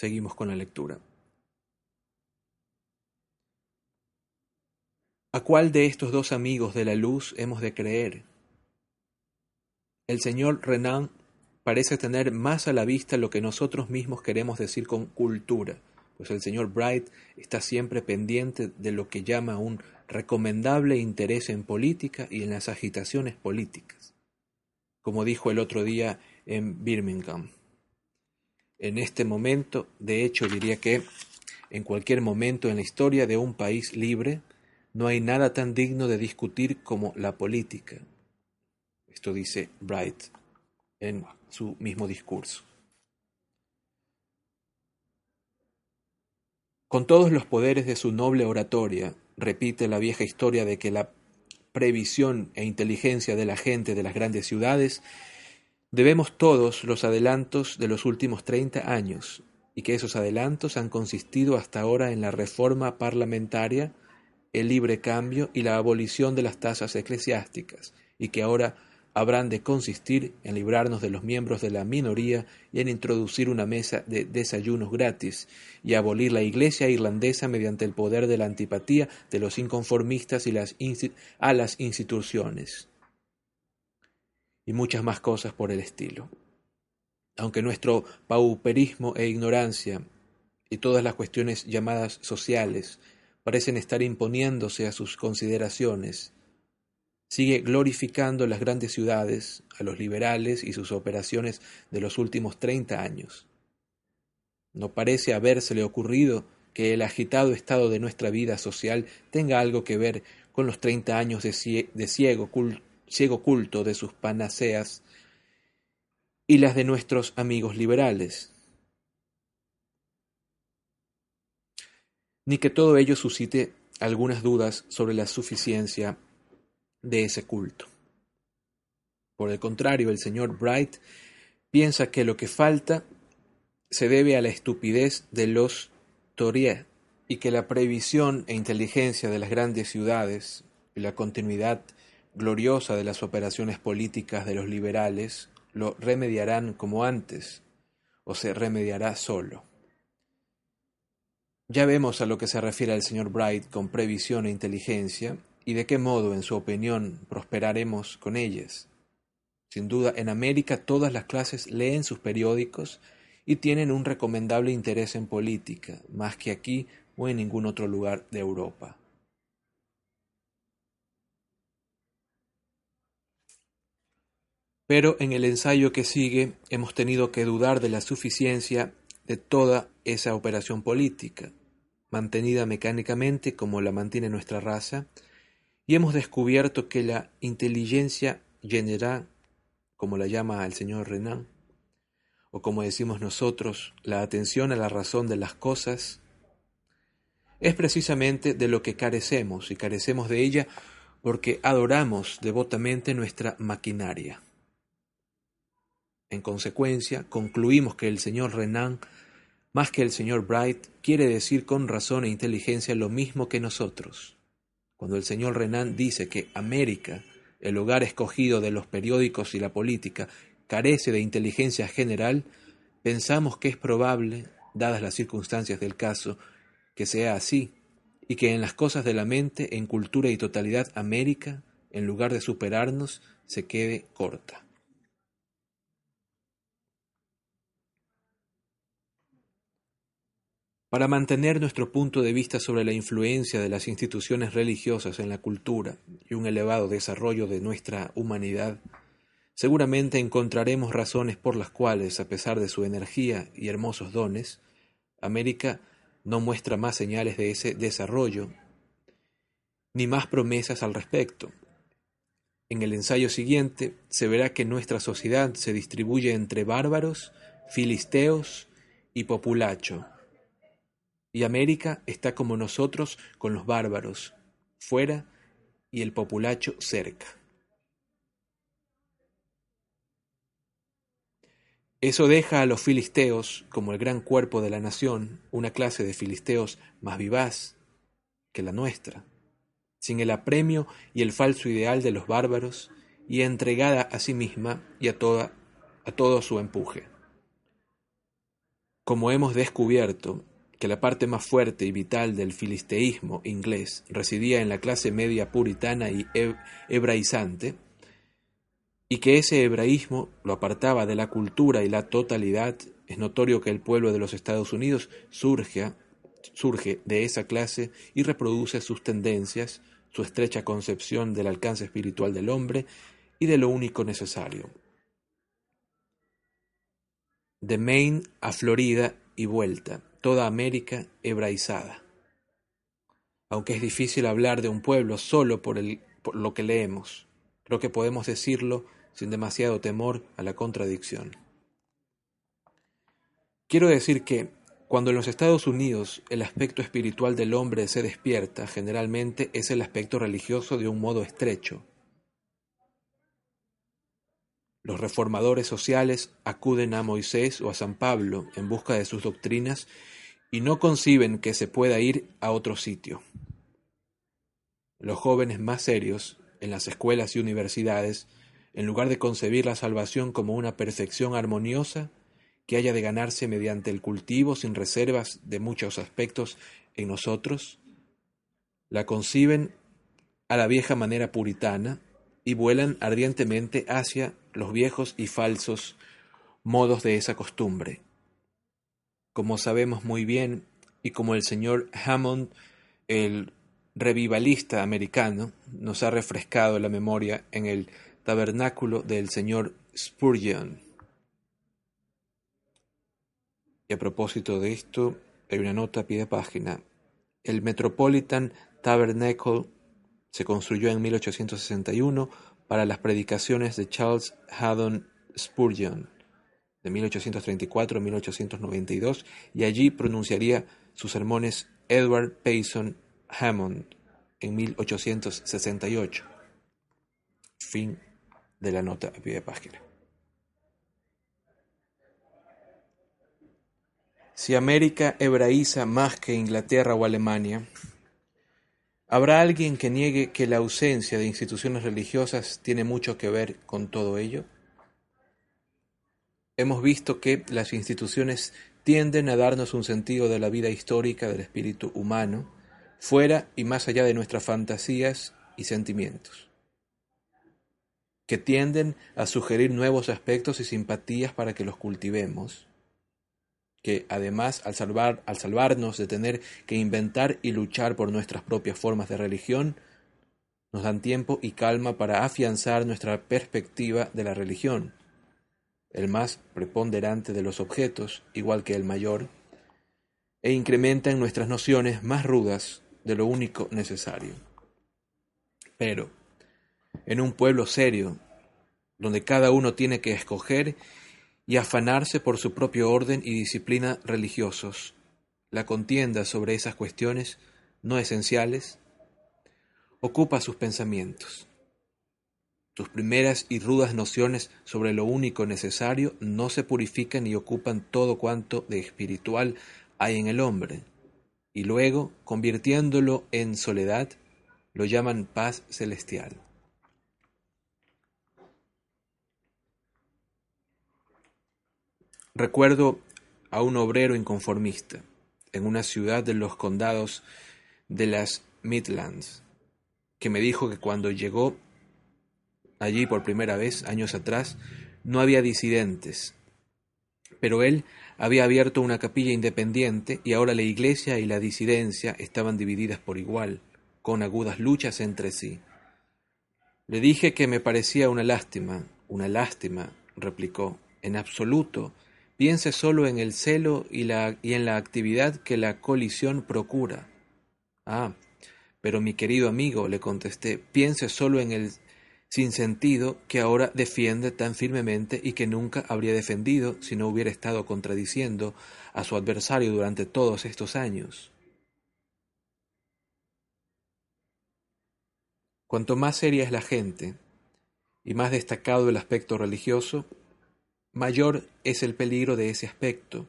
Seguimos con la lectura. ¿A cuál de estos dos amigos de la luz hemos de creer? El señor Renan parece tener más a la vista lo que nosotros mismos queremos decir con cultura, pues el señor Bright está siempre pendiente de lo que llama un recomendable interés en política y en las agitaciones políticas, como dijo el otro día en Birmingham en este momento, de hecho diría que en cualquier momento en la historia de un país libre, no hay nada tan digno de discutir como la política. Esto dice Bright en su mismo discurso. Con todos los poderes de su noble oratoria, repite la vieja historia de que la previsión e inteligencia de la gente de las grandes ciudades Debemos todos los adelantos de los últimos treinta años, y que esos adelantos han consistido hasta ahora en la reforma parlamentaria, el libre cambio y la abolición de las tasas eclesiásticas, y que ahora habrán de consistir en librarnos de los miembros de la minoría y en introducir una mesa de desayunos gratis, y abolir la Iglesia irlandesa mediante el poder de la antipatía de los inconformistas y las a las instituciones y muchas más cosas por el estilo. Aunque nuestro pauperismo e ignorancia y todas las cuestiones llamadas sociales parecen estar imponiéndose a sus consideraciones, sigue glorificando las grandes ciudades, a los liberales y sus operaciones de los últimos treinta años. No parece habérsele ocurrido que el agitado estado de nuestra vida social tenga algo que ver con los treinta años de, ciego ciego culto de sus panaceas y las de nuestros amigos liberales. Ni que todo ello suscite algunas dudas sobre la suficiencia de ese culto. Por el contrario, el señor Bright piensa que lo que falta se debe a la estupidez de los Tories y que la previsión e inteligencia de las grandes ciudades y la continuidad gloriosa de las operaciones políticas de los liberales lo remediarán como antes, o se remediará solo. Ya vemos a lo que se refiere el señor Bright con previsión e inteligencia, y de qué modo, en su opinión, prosperaremos con ellas. Sin duda, en América todas las clases leen sus periódicos y tienen un recomendable interés en política, más que aquí o en ningún otro lugar de Europa. Pero en el ensayo que sigue hemos tenido que dudar de la suficiencia de toda esa operación política, mantenida mecánicamente como la mantiene nuestra raza, y hemos descubierto que la inteligencia general, como la llama el señor Renan, o como decimos nosotros, la atención a la razón de las cosas, es precisamente de lo que carecemos, y carecemos de ella porque adoramos devotamente nuestra maquinaria. En consecuencia, concluimos que el señor Renan más que el señor Bright quiere decir con razón e inteligencia lo mismo que nosotros. Cuando el señor Renan dice que América, el hogar escogido de los periódicos y la política, carece de inteligencia general, pensamos que es probable, dadas las circunstancias del caso, que sea así, y que en las cosas de la mente, en cultura y totalidad, América, en lugar de superarnos, se quede corta. Para mantener nuestro punto de vista sobre la influencia de las instituciones religiosas en la cultura y un elevado desarrollo de nuestra humanidad, seguramente encontraremos razones por las cuales, a pesar de su energía y hermosos dones, América no muestra más señales de ese desarrollo, ni más promesas al respecto. En el ensayo siguiente se verá que nuestra sociedad se distribuye entre bárbaros, filisteos y populacho y América está como nosotros con los bárbaros, fuera y el populacho cerca. Eso deja a los filisteos, como el gran cuerpo de la nación, una clase de filisteos más vivaz que la nuestra, sin el apremio y el falso ideal de los bárbaros, y entregada a sí misma y a, toda, a todo su empuje. Como hemos descubierto, que la parte más fuerte y vital del filisteísmo inglés residía en la clase media puritana y hebraizante, y que ese hebraísmo lo apartaba de la cultura y la totalidad, es notorio que el pueblo de los Estados Unidos surge, surge de esa clase y reproduce sus tendencias, su estrecha concepción del alcance espiritual del hombre y de lo único necesario. De Maine a Florida y vuelta, toda América hebraizada. Aunque es difícil hablar de un pueblo solo por, lo que leemos, creo que podemos decirlo sin demasiado temor a la contradicción. Quiero decir que, cuando en los Estados Unidos el aspecto espiritual del hombre se despierta, generalmente es el aspecto religioso de un modo estrecho. Los reformadores sociales acuden a Moisés o a San Pablo en busca de sus doctrinas y no conciben que se pueda ir a otro sitio. Los jóvenes más serios, en las escuelas y universidades, en lugar de concebir la salvación como una perfección armoniosa, que haya de ganarse mediante el cultivo sin reservas de muchos aspectos en nosotros, la conciben a la vieja manera puritana y vuelan ardientemente hacia los viejos y falsos modos de esa costumbre, como sabemos muy bien, y como el señor Hammond, el revivalista americano, nos ha refrescado la memoria en el tabernáculo del señor Spurgeon. Y a propósito de esto, hay una nota a pie de página. El Metropolitan Tabernacle se construyó en 1861 para las predicaciones de Charles Haddon Spurgeon de 1834 a 1892, y allí pronunciaría sus sermones Edward Payson Hammond en 1868. Fin de la nota a pie de página. Si América hebraiza más que Inglaterra o Alemania, ¿habrá alguien que niegue que la ausencia de instituciones religiosas tiene mucho que ver con todo ello? Hemos visto que las instituciones tienden a darnos un sentido de la vida histórica del espíritu humano, fuera y más allá de nuestras fantasías y sentimientos, que tienden a sugerir nuevos aspectos y simpatías para que los cultivemos, que además al, salvar, al salvarnos de tener que inventar y luchar por nuestras propias formas de religión, nos dan tiempo y calma para afianzar nuestra perspectiva de la religión, el más preponderante de los objetos, igual que el mayor, e incrementa en nuestras nociones más rudas de lo único necesario. Pero, en un pueblo serio, donde cada uno tiene que escoger y afanarse por su propio orden y disciplina religiosos, la contienda sobre esas cuestiones no esenciales ocupa sus pensamientos. Sus primeras y rudas nociones sobre lo único necesario no se purifican y ocupan todo cuanto de espiritual hay en el hombre, y luego, convirtiéndolo en soledad, lo llaman paz celestial. Recuerdo a un obrero inconformista en una ciudad de los condados de las Midlands, que me dijo que cuando llegó allí por primera vez, años atrás, no había disidentes, pero él había abierto una capilla independiente y ahora la iglesia y la disidencia estaban divididas por igual, con agudas luchas entre sí. Le dije que me parecía una lástima, una lástima, replicó, en absoluto, Piense solo en el celo y, la, y en la actividad que la colisión procura. Ah, pero mi querido amigo, le contesté, piense solo en el sinsentido que ahora defiende tan firmemente y que nunca habría defendido si no hubiera estado contradiciendo a su adversario durante todos estos años. Cuanto más seria es la gente y más destacado el aspecto religioso, mayor es el peligro de ese aspecto,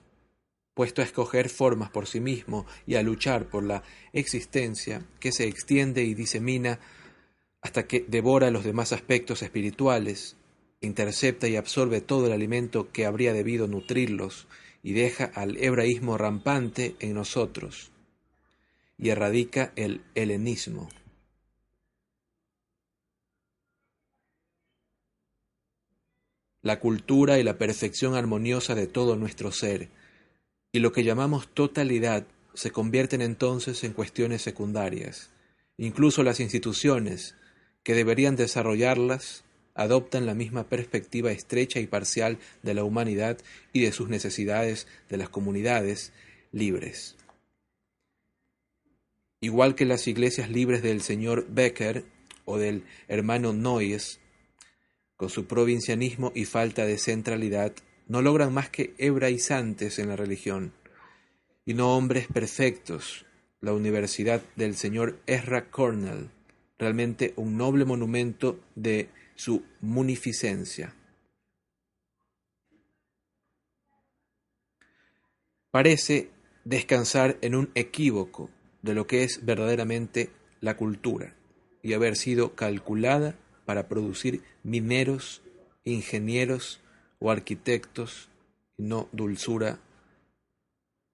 puesto a escoger formas por sí mismo y a luchar por la existencia que se extiende y disemina hasta que devora los demás aspectos espirituales, intercepta y absorbe todo el alimento que habría debido nutrirlos y deja al hebraísmo rampante en nosotros y erradica el helenismo. La cultura y la perfección armoniosa de todo nuestro ser, y lo que llamamos totalidad se convierten entonces en cuestiones secundarias. Incluso las instituciones, que deberían desarrollarlas, adoptan la misma perspectiva estrecha y parcial de la humanidad y de sus necesidades de las comunidades libres. Igual que las iglesias libres del señor Becker o del hermano Noyes, su provincianismo y falta de centralidad, no logran más que hebraizantes en la religión, y no hombres perfectos. La Universidad del señor Ezra Cornell, realmente un noble monumento de su munificencia. Parece descansar en un equívoco de lo que es verdaderamente la cultura y haber sido calculada para producir mineros, ingenieros o arquitectos, no dulzura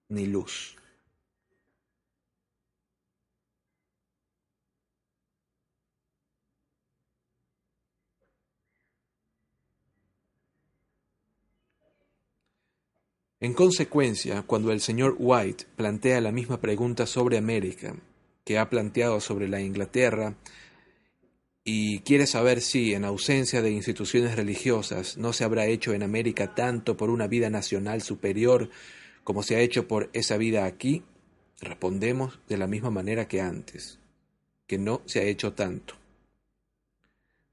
ni luz. En consecuencia, cuando el señor White plantea la misma pregunta sobre América que ha planteado sobre la Inglaterra y quiere saber si, en ausencia de instituciones religiosas, no se habrá hecho en América tanto por una vida nacional superior como se ha hecho por esa vida aquí, respondemos de la misma manera que antes, que no se ha hecho tanto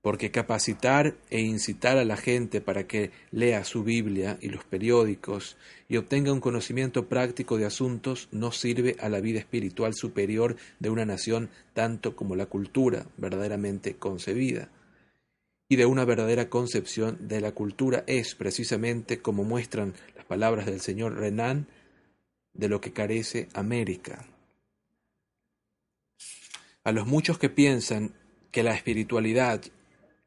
porque capacitar e incitar a la gente para que lea su Biblia y los periódicos y obtenga un conocimiento práctico de asuntos no sirve a la vida espiritual superior de una nación tanto como la cultura verdaderamente concebida. Y de una verdadera concepción de la cultura es precisamente como muestran las palabras del señor Renan de lo que carece América. A los muchos que piensan que la espiritualidad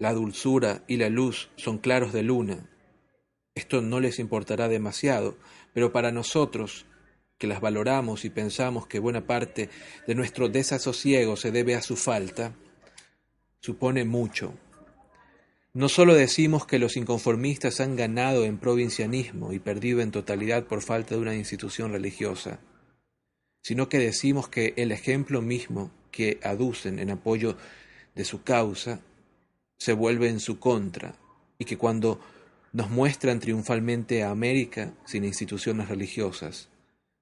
la dulzura y la luz son claros de luna. Esto no les importará demasiado, pero para nosotros, que las valoramos y pensamos que buena parte de nuestro desasosiego se debe a su falta, supone mucho. No solo decimos que los inconformistas han ganado en provincianismo y perdido en totalidad por falta de una institución religiosa, sino que decimos que el ejemplo mismo que aducen en apoyo de su causa se vuelve en su contra y que cuando nos muestran triunfalmente a América sin instituciones religiosas,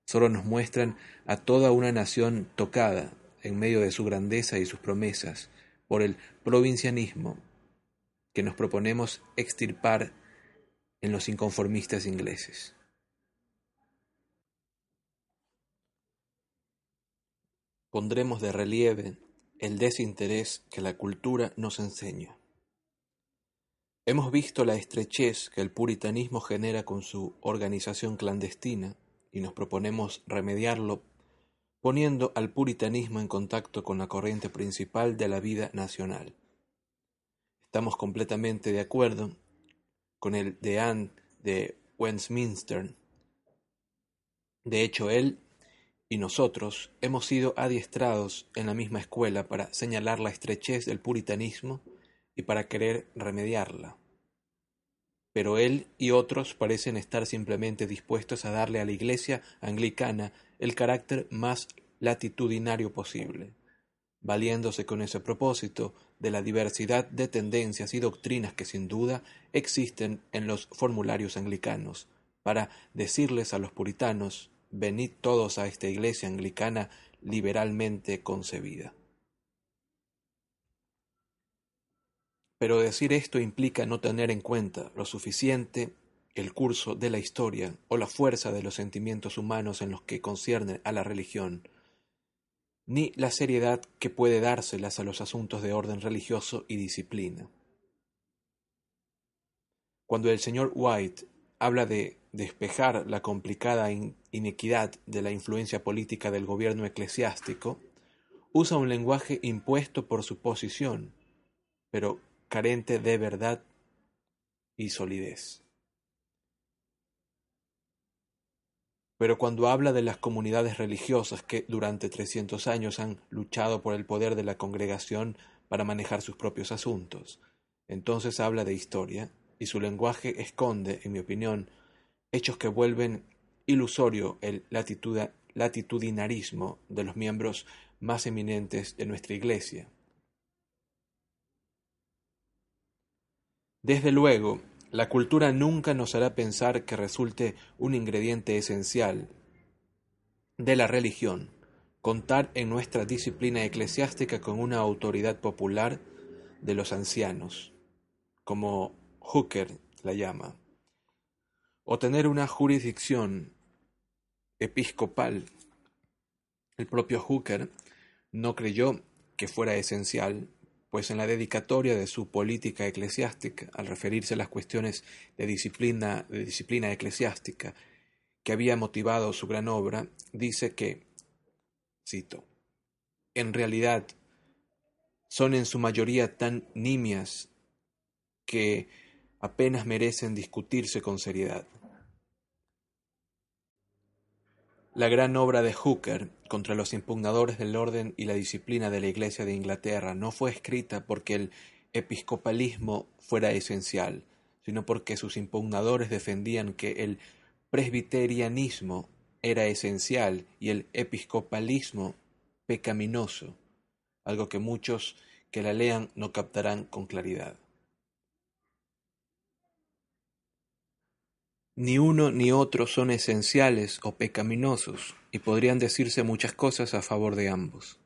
solo nos muestran a toda una nación tocada en medio de su grandeza y sus promesas por el provincianismo que nos proponemos extirpar en los inconformistas ingleses. Pondremos de relieve el desinterés que la cultura nos enseña. Hemos visto la estrechez que el puritanismo genera con su organización clandestina y nos proponemos remediarlo poniendo al puritanismo en contacto con la corriente principal de la vida nacional. Estamos completamente de acuerdo con el deán de Westminster. De hecho, él y nosotros hemos sido adiestrados en la misma escuela para señalar la estrechez del puritanismo y para querer remediarla. Pero él y otros parecen estar simplemente dispuestos a darle a la Iglesia anglicana el carácter más latitudinario posible, valiéndose con ese propósito de la diversidad de tendencias y doctrinas que sin duda existen en los formularios anglicanos, para decirles a los puritanos, venid todos a esta iglesia anglicana liberalmente concebida. Pero decir esto implica no tener en cuenta lo suficiente el curso de la historia o la fuerza de los sentimientos humanos en los que concierne a la religión, ni la seriedad que puede dárselas a los asuntos de orden religioso y disciplina. Cuando el señor White habla de despejar la complicada inequidad de la influencia política del gobierno eclesiástico, usa un lenguaje impuesto por su posición, pero carente de verdad y solidez. Pero cuando habla de las comunidades religiosas que durante trescientos años han luchado por el poder de la congregación para manejar sus propios asuntos, entonces habla de historia, y su lenguaje esconde, en mi opinión, hechos que vuelven ilusorio el latitudinarismo de los miembros más eminentes de nuestra Iglesia. Desde luego, la cultura nunca nos hará pensar que resulte un ingrediente esencial de la religión contar en nuestra disciplina eclesiástica con una autoridad popular de los ancianos, como Hooker la llama, o tener una jurisdicción episcopal. El propio Hooker no creyó que fuera esencial pues en la dedicatoria de su política eclesiástica, al referirse a las cuestiones de disciplina, de disciplina eclesiástica que había motivado su gran obra, dice que, cito, en realidad son en su mayoría tan nimias que apenas merecen discutirse con seriedad. La gran obra de Hooker contra los impugnadores del orden y la disciplina de la Iglesia de Inglaterra no fue escrita porque el episcopalismo fuera esencial, sino porque sus impugnadores defendían que el presbiterianismo era esencial y el episcopalismo pecaminoso, algo que muchos que la lean no captarán con claridad. Ni uno ni otro son esenciales o pecaminosos, y podrían decirse muchas cosas a favor de ambos.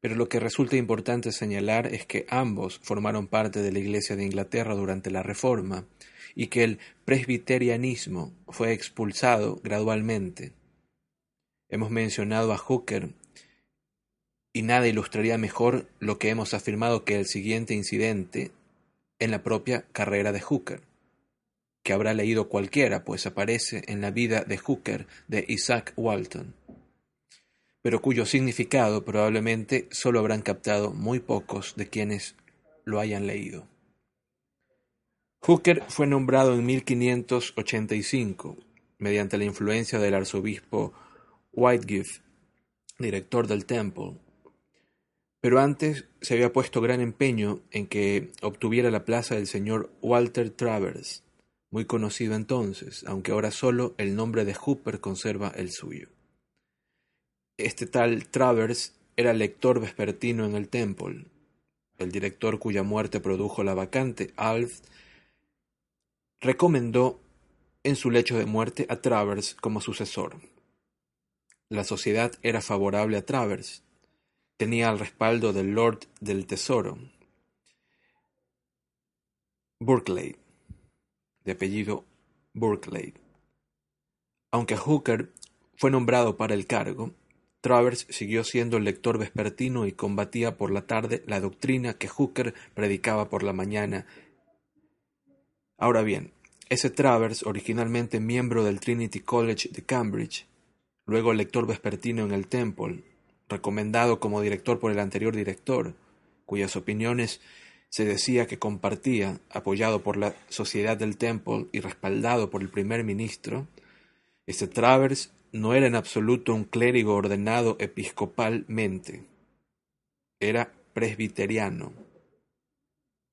Pero lo que resulta importante señalar es que ambos formaron parte de la Iglesia de Inglaterra durante la Reforma, y que el presbiterianismo fue expulsado gradualmente. Hemos mencionado a Hooker, y nada ilustraría mejor lo que hemos afirmado que el siguiente incidente en la propia carrera de Hooker que habrá leído cualquiera, pues aparece en la vida de Hooker de Isaac Walton, pero cuyo significado probablemente solo habrán captado muy pocos de quienes lo hayan leído. Hooker fue nombrado en 1585, mediante la influencia del arzobispo Whitegift, director del Temple, pero antes se había puesto gran empeño en que obtuviera la plaza del señor Walter Travers, muy conocido entonces, aunque ahora solo el nombre de Hooper conserva el suyo. Este tal Travers era lector vespertino en el Temple. El director cuya muerte produjo la vacante, Alf, recomendó en su lecho de muerte a Travers como sucesor. La sociedad era favorable a Travers. Tenía el respaldo del Lord del Tesoro, Burkley, de apellido Burkley. Aunque Hooker fue nombrado para el cargo, Travers siguió siendo el lector vespertino y combatía por la tarde la doctrina que Hooker predicaba por la mañana Ahora bien, ese Travers, originalmente miembro del Trinity College de Cambridge, luego lector vespertino en el Temple, recomendado como director por el anterior director, cuyas opiniones se decía que compartía, apoyado por la Sociedad del Temple y respaldado por el primer ministro, este Travers no era en absoluto un clérigo ordenado episcopalmente. Era presbiteriano,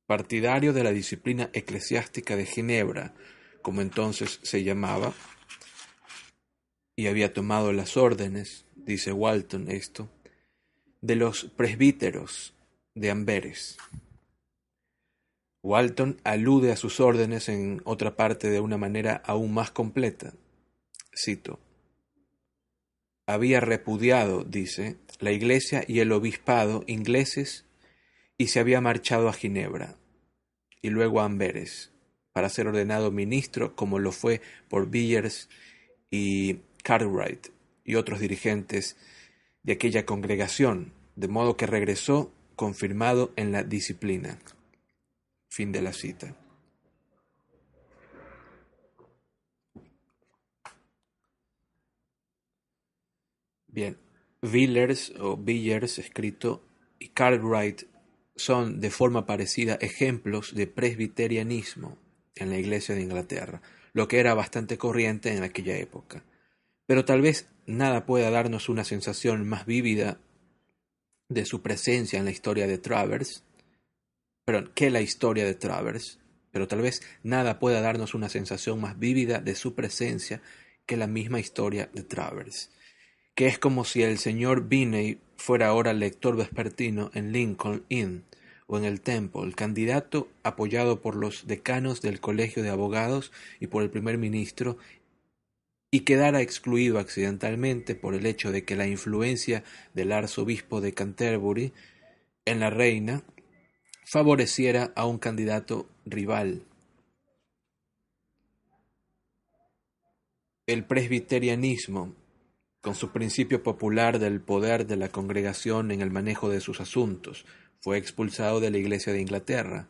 partidario de la disciplina eclesiástica de Ginebra, como entonces se llamaba, y había tomado las órdenes, dice Walton esto, de los presbíteros de Amberes. Walton alude a sus órdenes en otra parte de una manera aún más completa. Cito. Había repudiado, dice, la Iglesia y el obispado ingleses y se había marchado a Ginebra y luego a Amberes para ser ordenado ministro como lo fue por Villiers y Cartwright y otros dirigentes de aquella congregación, de modo que regresó confirmado en la disciplina. Fin de la cita. Bien, Villers o Villers escrito y Cartwright son de forma parecida ejemplos de presbiterianismo en la Iglesia de Inglaterra, lo que era bastante corriente en aquella época. Pero tal vez nada pueda darnos una sensación más vívida de su presencia en la historia de Travers, que la historia de Travers, pero tal vez nada pueda darnos una sensación más vívida de su presencia que la misma historia de Travers, que es como si el señor Binney fuera ahora lector vespertino en Lincoln Inn o en el Temple, candidato apoyado por los decanos del Colegio de Abogados y por el primer ministro y quedara excluido accidentalmente por el hecho de que la influencia del arzobispo de Canterbury en la reina favoreciera a un candidato rival. El presbiterianismo, con su principio popular del poder de la congregación en el manejo de sus asuntos, fue expulsado de la Iglesia de Inglaterra,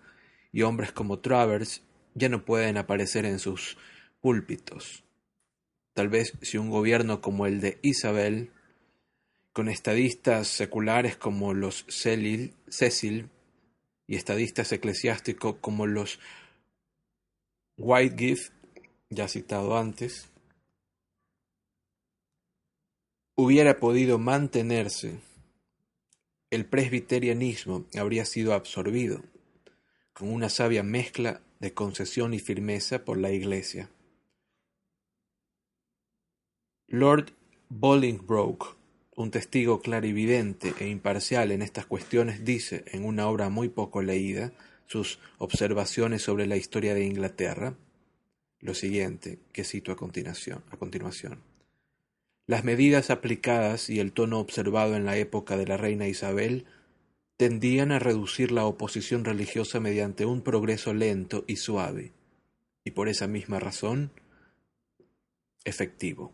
y hombres como Travers ya no pueden aparecer en sus púlpitos. Tal vez si un gobierno como el de Isabel, con estadistas seculares como los Cecil y estadistas eclesiásticos como los Whitegift, ya citado antes, hubiera podido mantenerse, el presbiterianismo habría sido absorbido con una sabia mezcla de concesión y firmeza por la Iglesia. Lord Bolingbroke, un testigo clarividente e imparcial en estas cuestiones, dice, en una obra muy poco leída, sus observaciones sobre la historia de Inglaterra, lo siguiente, que cito a continuación. A continuación. Las medidas aplicadas y el tono observado en la época de la reina Isabel tendían a reducir la oposición religiosa mediante un progreso lento y suave, y por esa misma razón, efectivo.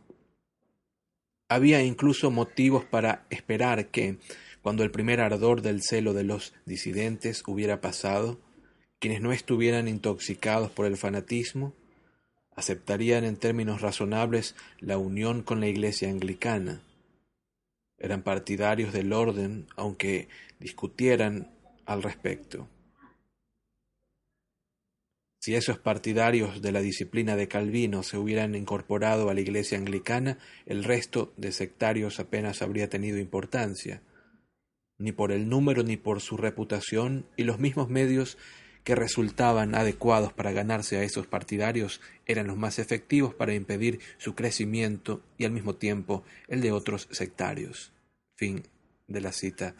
Había incluso motivos para esperar que, cuando el primer ardor del celo de los disidentes hubiera pasado, quienes no estuvieran intoxicados por el fanatismo aceptarían en términos razonables la unión con la Iglesia anglicana. Eran partidarios del orden, aunque discutieran al respecto. Si esos partidarios de la disciplina de Calvino se hubieran incorporado a la Iglesia anglicana, el resto de sectarios apenas habría tenido importancia, ni por el número ni por su reputación, y los mismos medios que resultaban adecuados para ganarse a esos partidarios eran los más efectivos para impedir su crecimiento y al mismo tiempo el de otros sectarios. Fin de la cita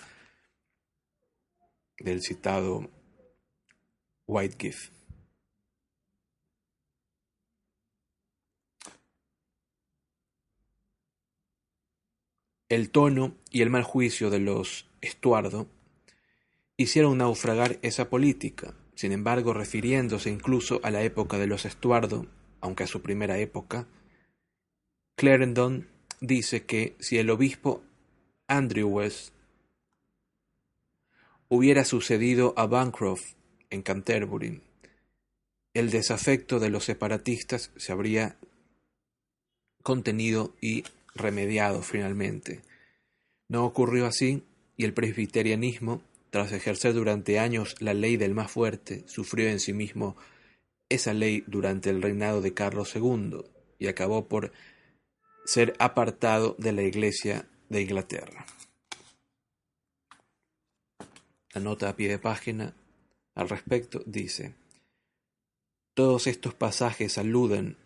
del citado. El tono y el mal juicio de los Estuardo hicieron naufragar esa política. Sin embargo, refiriéndose incluso a la época de los Estuardo, aunque a su primera época, Clarendon dice que si el obispo Andrew West hubiera sucedido a Bancroft en Canterbury, el desafecto de los separatistas se habría contenido y remediado finalmente. No ocurrió así y el presbiterianismo, tras ejercer durante años la ley del más fuerte, sufrió en sí mismo esa ley durante el reinado de Carlos II y acabó por ser apartado de la Iglesia de Inglaterra. La nota a pie de página al respecto dice, todos estos pasajes aluden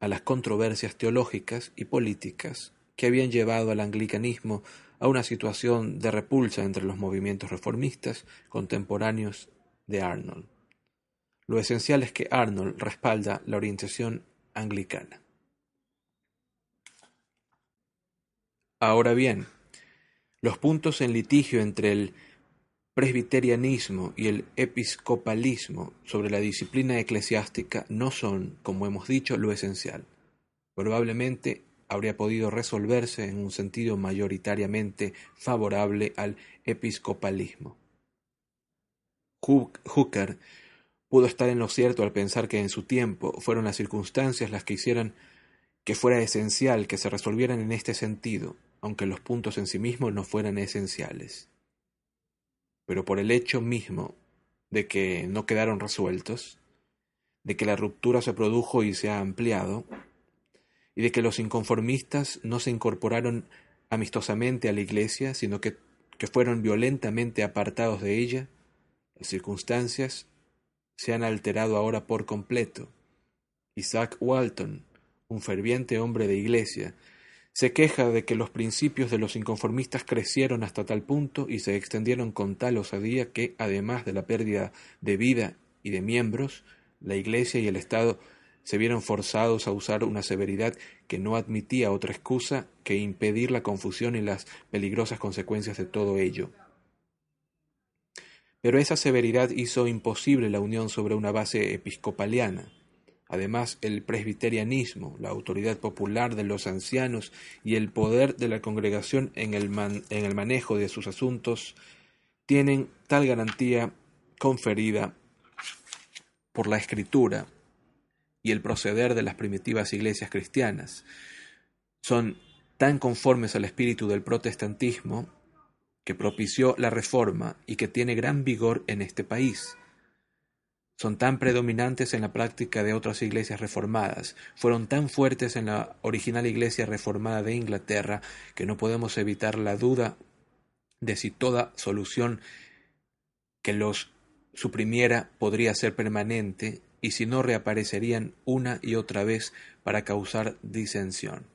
a las controversias teológicas y políticas que habían llevado al anglicanismo a una situación de repulsa entre los movimientos reformistas contemporáneos de Arnold. Lo esencial es que Arnold respalda la orientación anglicana. Ahora bien, los puntos en litigio entre el presbiterianismo y el episcopalismo sobre la disciplina eclesiástica no son, como hemos dicho, lo esencial. Probablemente habría podido resolverse en un sentido mayoritariamente favorable al episcopalismo. Hooker pudo estar en lo cierto al pensar que en su tiempo fueron las circunstancias las que hicieran que fuera esencial que se resolvieran en este sentido, aunque los puntos en sí mismos no fueran esenciales pero por el hecho mismo de que no quedaron resueltos, de que la ruptura se produjo y se ha ampliado, y de que los inconformistas no se incorporaron amistosamente a la Iglesia, sino que, que fueron violentamente apartados de ella, las circunstancias se han alterado ahora por completo. Isaac Walton, un ferviente hombre de Iglesia, se queja de que los principios de los inconformistas crecieron hasta tal punto y se extendieron con tal osadía que, además de la pérdida de vida y de miembros, la Iglesia y el Estado se vieron forzados a usar una severidad que no admitía otra excusa que impedir la confusión y las peligrosas consecuencias de todo ello. Pero esa severidad hizo imposible la unión sobre una base episcopaliana. Además, el presbiterianismo, la autoridad popular de los ancianos y el poder de la congregación en el, en el manejo de sus asuntos tienen tal garantía conferida por la escritura y el proceder de las primitivas iglesias cristianas. Son tan conformes al espíritu del protestantismo que propició la reforma y que tiene gran vigor en este país son tan predominantes en la práctica de otras iglesias reformadas, fueron tan fuertes en la original iglesia reformada de Inglaterra, que no podemos evitar la duda de si toda solución que los suprimiera podría ser permanente y si no reaparecerían una y otra vez para causar disensión.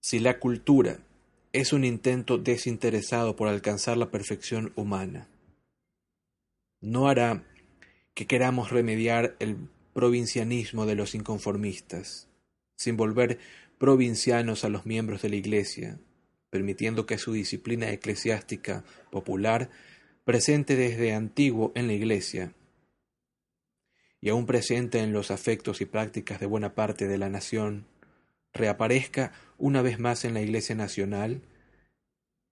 Si la cultura es un intento desinteresado por alcanzar la perfección humana. No hará que queramos remediar el provincianismo de los inconformistas, sin volver provincianos a los miembros de la Iglesia, permitiendo que su disciplina eclesiástica popular, presente desde antiguo en la Iglesia, y aún presente en los afectos y prácticas de buena parte de la nación, reaparezca una vez más en la Iglesia Nacional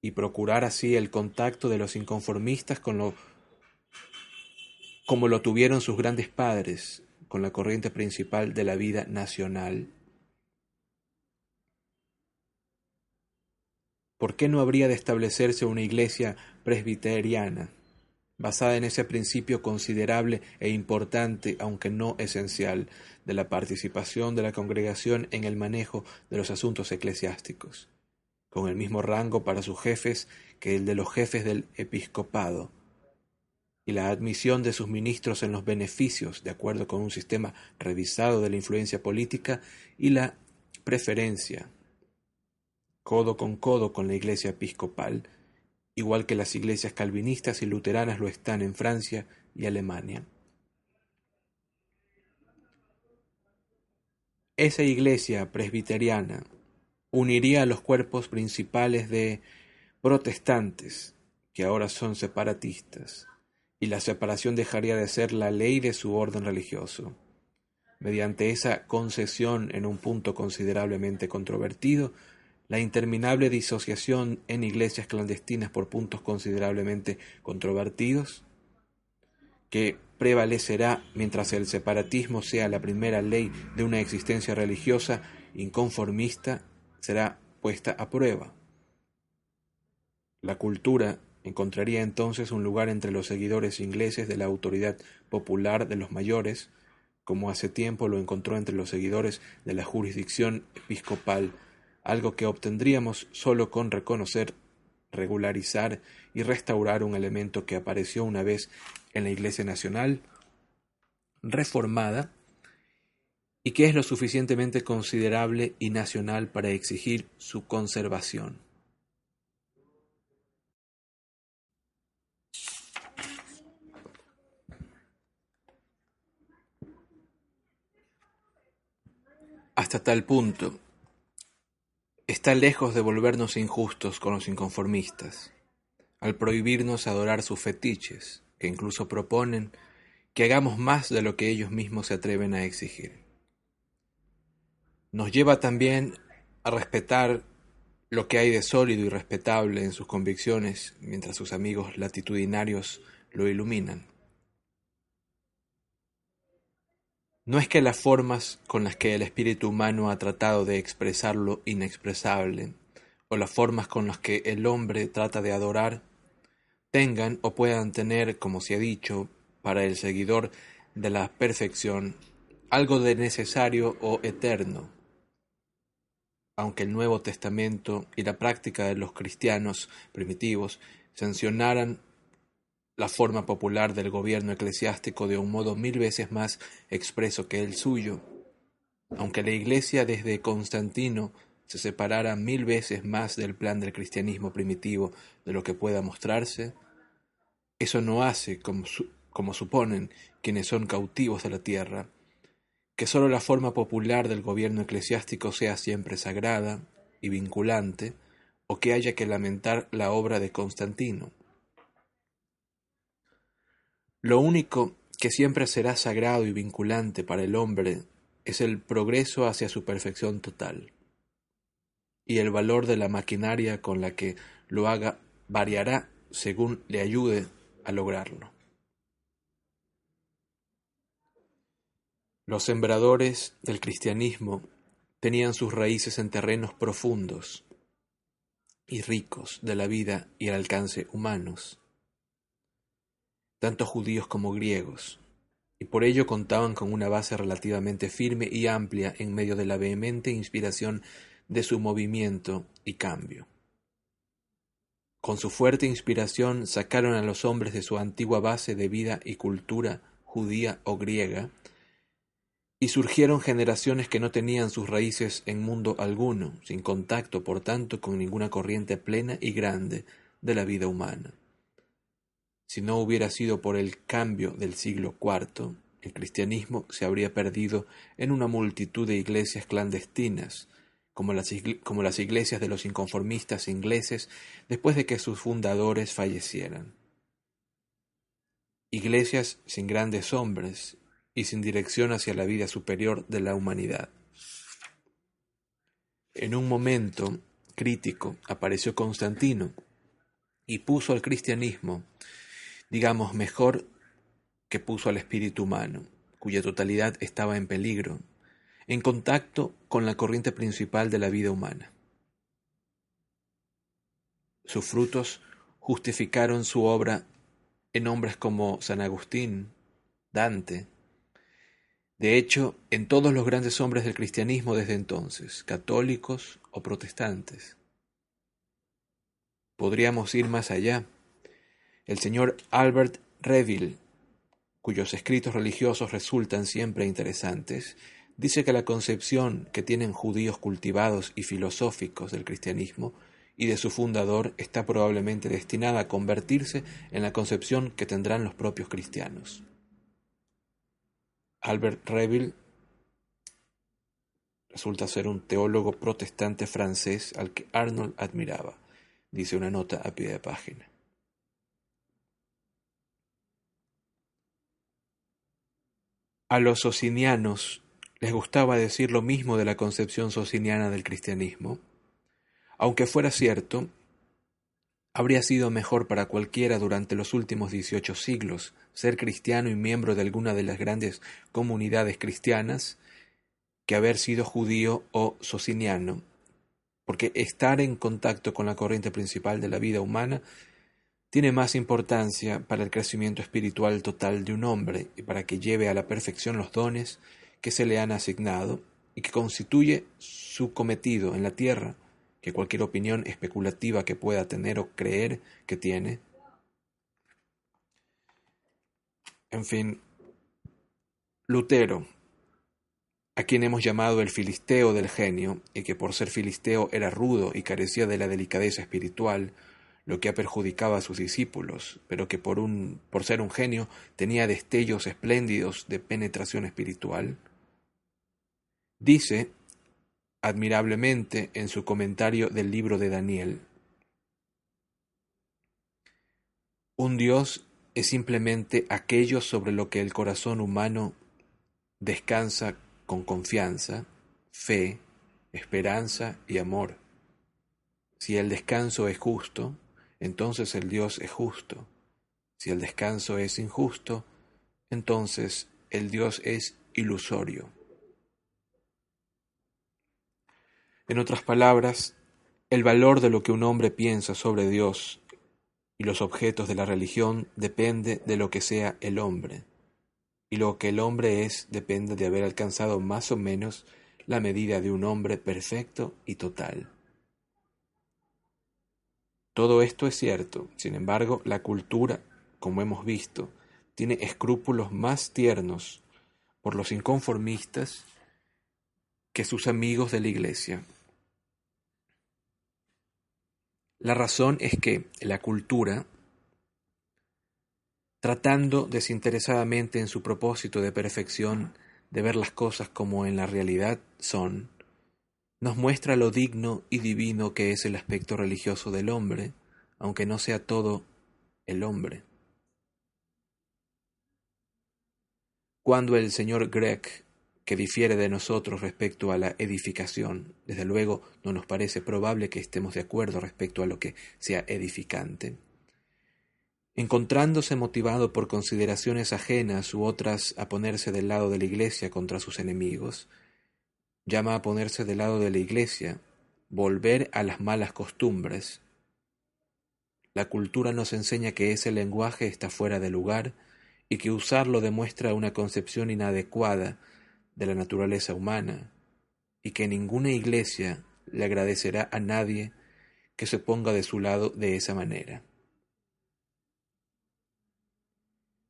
y procurar así el contacto de los inconformistas con lo como lo tuvieron sus grandes padres con la corriente principal de la vida nacional. ¿Por qué no habría de establecerse una iglesia presbiteriana, basada en ese principio considerable e importante, aunque no esencial, de la participación de la congregación en el manejo de los asuntos eclesiásticos, con el mismo rango para sus jefes que el de los jefes del episcopado, y la admisión de sus ministros en los beneficios, de acuerdo con un sistema revisado de la influencia política, y la preferencia, codo con codo con la Iglesia episcopal, igual que las iglesias calvinistas y luteranas lo están en Francia y Alemania. Esa iglesia presbiteriana uniría a los cuerpos principales de protestantes, que ahora son separatistas, y la separación dejaría de ser la ley de su orden religioso. Mediante esa concesión en un punto considerablemente controvertido, la interminable disociación en iglesias clandestinas por puntos considerablemente controvertidos, que prevalecerá mientras el separatismo sea la primera ley de una existencia religiosa inconformista, será puesta a prueba. La cultura encontraría entonces un lugar entre los seguidores ingleses de la autoridad popular de los mayores, como hace tiempo lo encontró entre los seguidores de la jurisdicción episcopal, algo que obtendríamos sólo con reconocer, regularizar y restaurar un elemento que apareció una vez en la Iglesia Nacional, reformada, y que es lo suficientemente considerable y nacional para exigir su conservación. hasta tal punto, está lejos de volvernos injustos con los inconformistas, al prohibirnos adorar sus fetiches, que incluso proponen que hagamos más de lo que ellos mismos se atreven a exigir. Nos lleva también a respetar lo que hay de sólido y respetable en sus convicciones, mientras sus amigos latitudinarios lo iluminan. No es que las formas con las que el espíritu humano ha tratado de expresar lo inexpresable, o las formas con las que el hombre trata de adorar, tengan o puedan tener, como se ha dicho, para el seguidor de la perfección, algo de necesario o eterno. Aunque el Nuevo Testamento y la práctica de los cristianos primitivos sancionaran la forma popular del gobierno eclesiástico de un modo mil veces más expreso que el suyo. Aunque la Iglesia desde Constantino se separara mil veces más del plan del cristianismo primitivo de lo que pueda mostrarse, eso no hace, como, como suponen quienes son cautivos de la tierra, que sólo la forma popular del gobierno eclesiástico sea siempre sagrada y vinculante, o que haya que lamentar la obra de Constantino. Lo único que siempre será sagrado y vinculante para el hombre es el progreso hacia su perfección total. Y el valor de la maquinaria con la que lo haga variará según le ayude a lograrlo. Los sembradores del cristianismo tenían sus raíces en terrenos profundos y ricos de la vida y el alcance humanos tanto judíos como griegos, y por ello contaban con una base relativamente firme y amplia en medio de la vehemente inspiración de su movimiento y cambio. Con su fuerte inspiración sacaron a los hombres de su antigua base de vida y cultura judía o griega, y surgieron generaciones que no tenían sus raíces en mundo alguno, sin contacto, por tanto, con ninguna corriente plena y grande de la vida humana. Si no hubiera sido por el cambio del siglo IV, el cristianismo se habría perdido en una multitud de iglesias clandestinas, como las, como las iglesias de los inconformistas ingleses después de que sus fundadores fallecieran. Iglesias sin grandes hombres y sin dirección hacia la vida superior de la humanidad. En un momento crítico apareció Constantino y puso al cristianismo digamos mejor, que puso al espíritu humano, cuya totalidad estaba en peligro, en contacto con la corriente principal de la vida humana. Sus frutos justificaron su obra en hombres como San Agustín, Dante, de hecho, en todos los grandes hombres del cristianismo desde entonces, católicos o protestantes. Podríamos ir más allá el señor Albert Reville, cuyos escritos religiosos resultan siempre interesantes, dice que la concepción que tienen judíos cultivados y filosóficos del cristianismo y de su fundador está probablemente destinada a convertirse en la concepción que tendrán los propios cristianos. Albert Reville resulta ser un teólogo protestante francés al que Arnold admiraba, dice una nota a pie de página. A los socinianos les gustaba decir lo mismo de la concepción sociniana del cristianismo. Aunque fuera cierto, habría sido mejor para cualquiera durante los últimos dieciocho siglos ser cristiano y miembro de alguna de las grandes comunidades cristianas que haber sido judío o sociniano, porque estar en contacto con la corriente principal de la vida humana tiene más importancia para el crecimiento espiritual total de un hombre y para que lleve a la perfección los dones que se le han asignado y que constituye su cometido en la tierra que cualquier opinión especulativa que pueda tener o creer que tiene. En fin, Lutero, a quien hemos llamado el filisteo del genio, y que por ser filisteo era rudo y carecía de la delicadeza espiritual, lo que ha perjudicado a sus discípulos, pero que por, por ser un genio tenía destellos espléndidos de penetración espiritual, dice admirablemente en su comentario del libro de Daniel, un Dios es simplemente aquello sobre lo que el corazón humano descansa con confianza, fe, esperanza y amor. Si el descanso es justo, entonces el Dios es justo. Si el descanso es injusto, entonces el Dios es ilusorio. En otras palabras, el valor de lo que un hombre piensa sobre Dios y los objetos de la religión depende de lo que sea el hombre, y lo que el hombre es depende de haber alcanzado más o menos la medida de un hombre perfecto y total. Todo esto es cierto, sin embargo, la cultura, como hemos visto, tiene escrúpulos más tiernos por los inconformistas que sus amigos de la Iglesia. La razón es que la cultura, tratando desinteresadamente en su propósito de perfección de ver las cosas como en la realidad son, nos muestra lo digno y divino que es el aspecto religioso del hombre, aunque no sea todo el hombre. Cuando el señor Gregg, que difiere de nosotros respecto a la edificación, desde luego no nos parece probable que estemos de acuerdo respecto a lo que sea edificante, encontrándose motivado por consideraciones ajenas u otras a ponerse del lado de la Iglesia contra sus enemigos, llama a ponerse del lado de la Iglesia, volver a las malas costumbres. La cultura nos enseña que ese lenguaje está fuera de lugar y que usarlo demuestra una concepción inadecuada de la naturaleza humana, y que ninguna iglesia le agradecerá a nadie que se ponga de su lado de esa manera,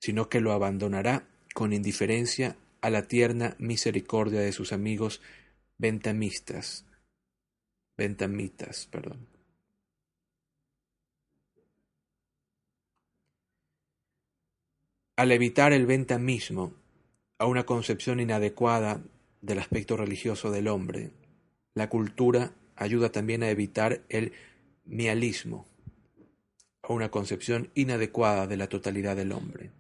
sino que lo abandonará con indiferencia a la tierna misericordia de sus amigos Ventamistas. Ventamitas, perdón. Al evitar el ventamismo, a una concepción inadecuada del aspecto religioso del hombre, la cultura ayuda también a evitar el mialismo, a una concepción inadecuada de la totalidad del hombre.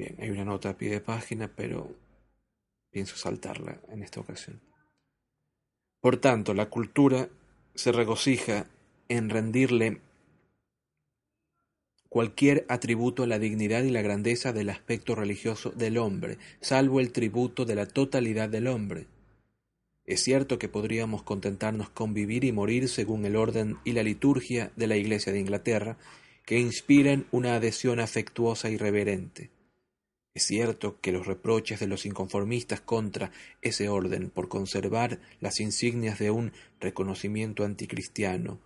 Bien, hay una nota a pie de página, pero pienso saltarla en esta ocasión. Por tanto, la cultura se regocija en rendirle cualquier atributo a la dignidad y la grandeza del aspecto religioso del hombre, salvo el tributo de la totalidad del hombre. Es cierto que podríamos contentarnos con vivir y morir según el orden y la liturgia de la Iglesia de Inglaterra, que inspiran una adhesión afectuosa y reverente. Es cierto que los reproches de los inconformistas contra ese orden por conservar las insignias de un reconocimiento anticristiano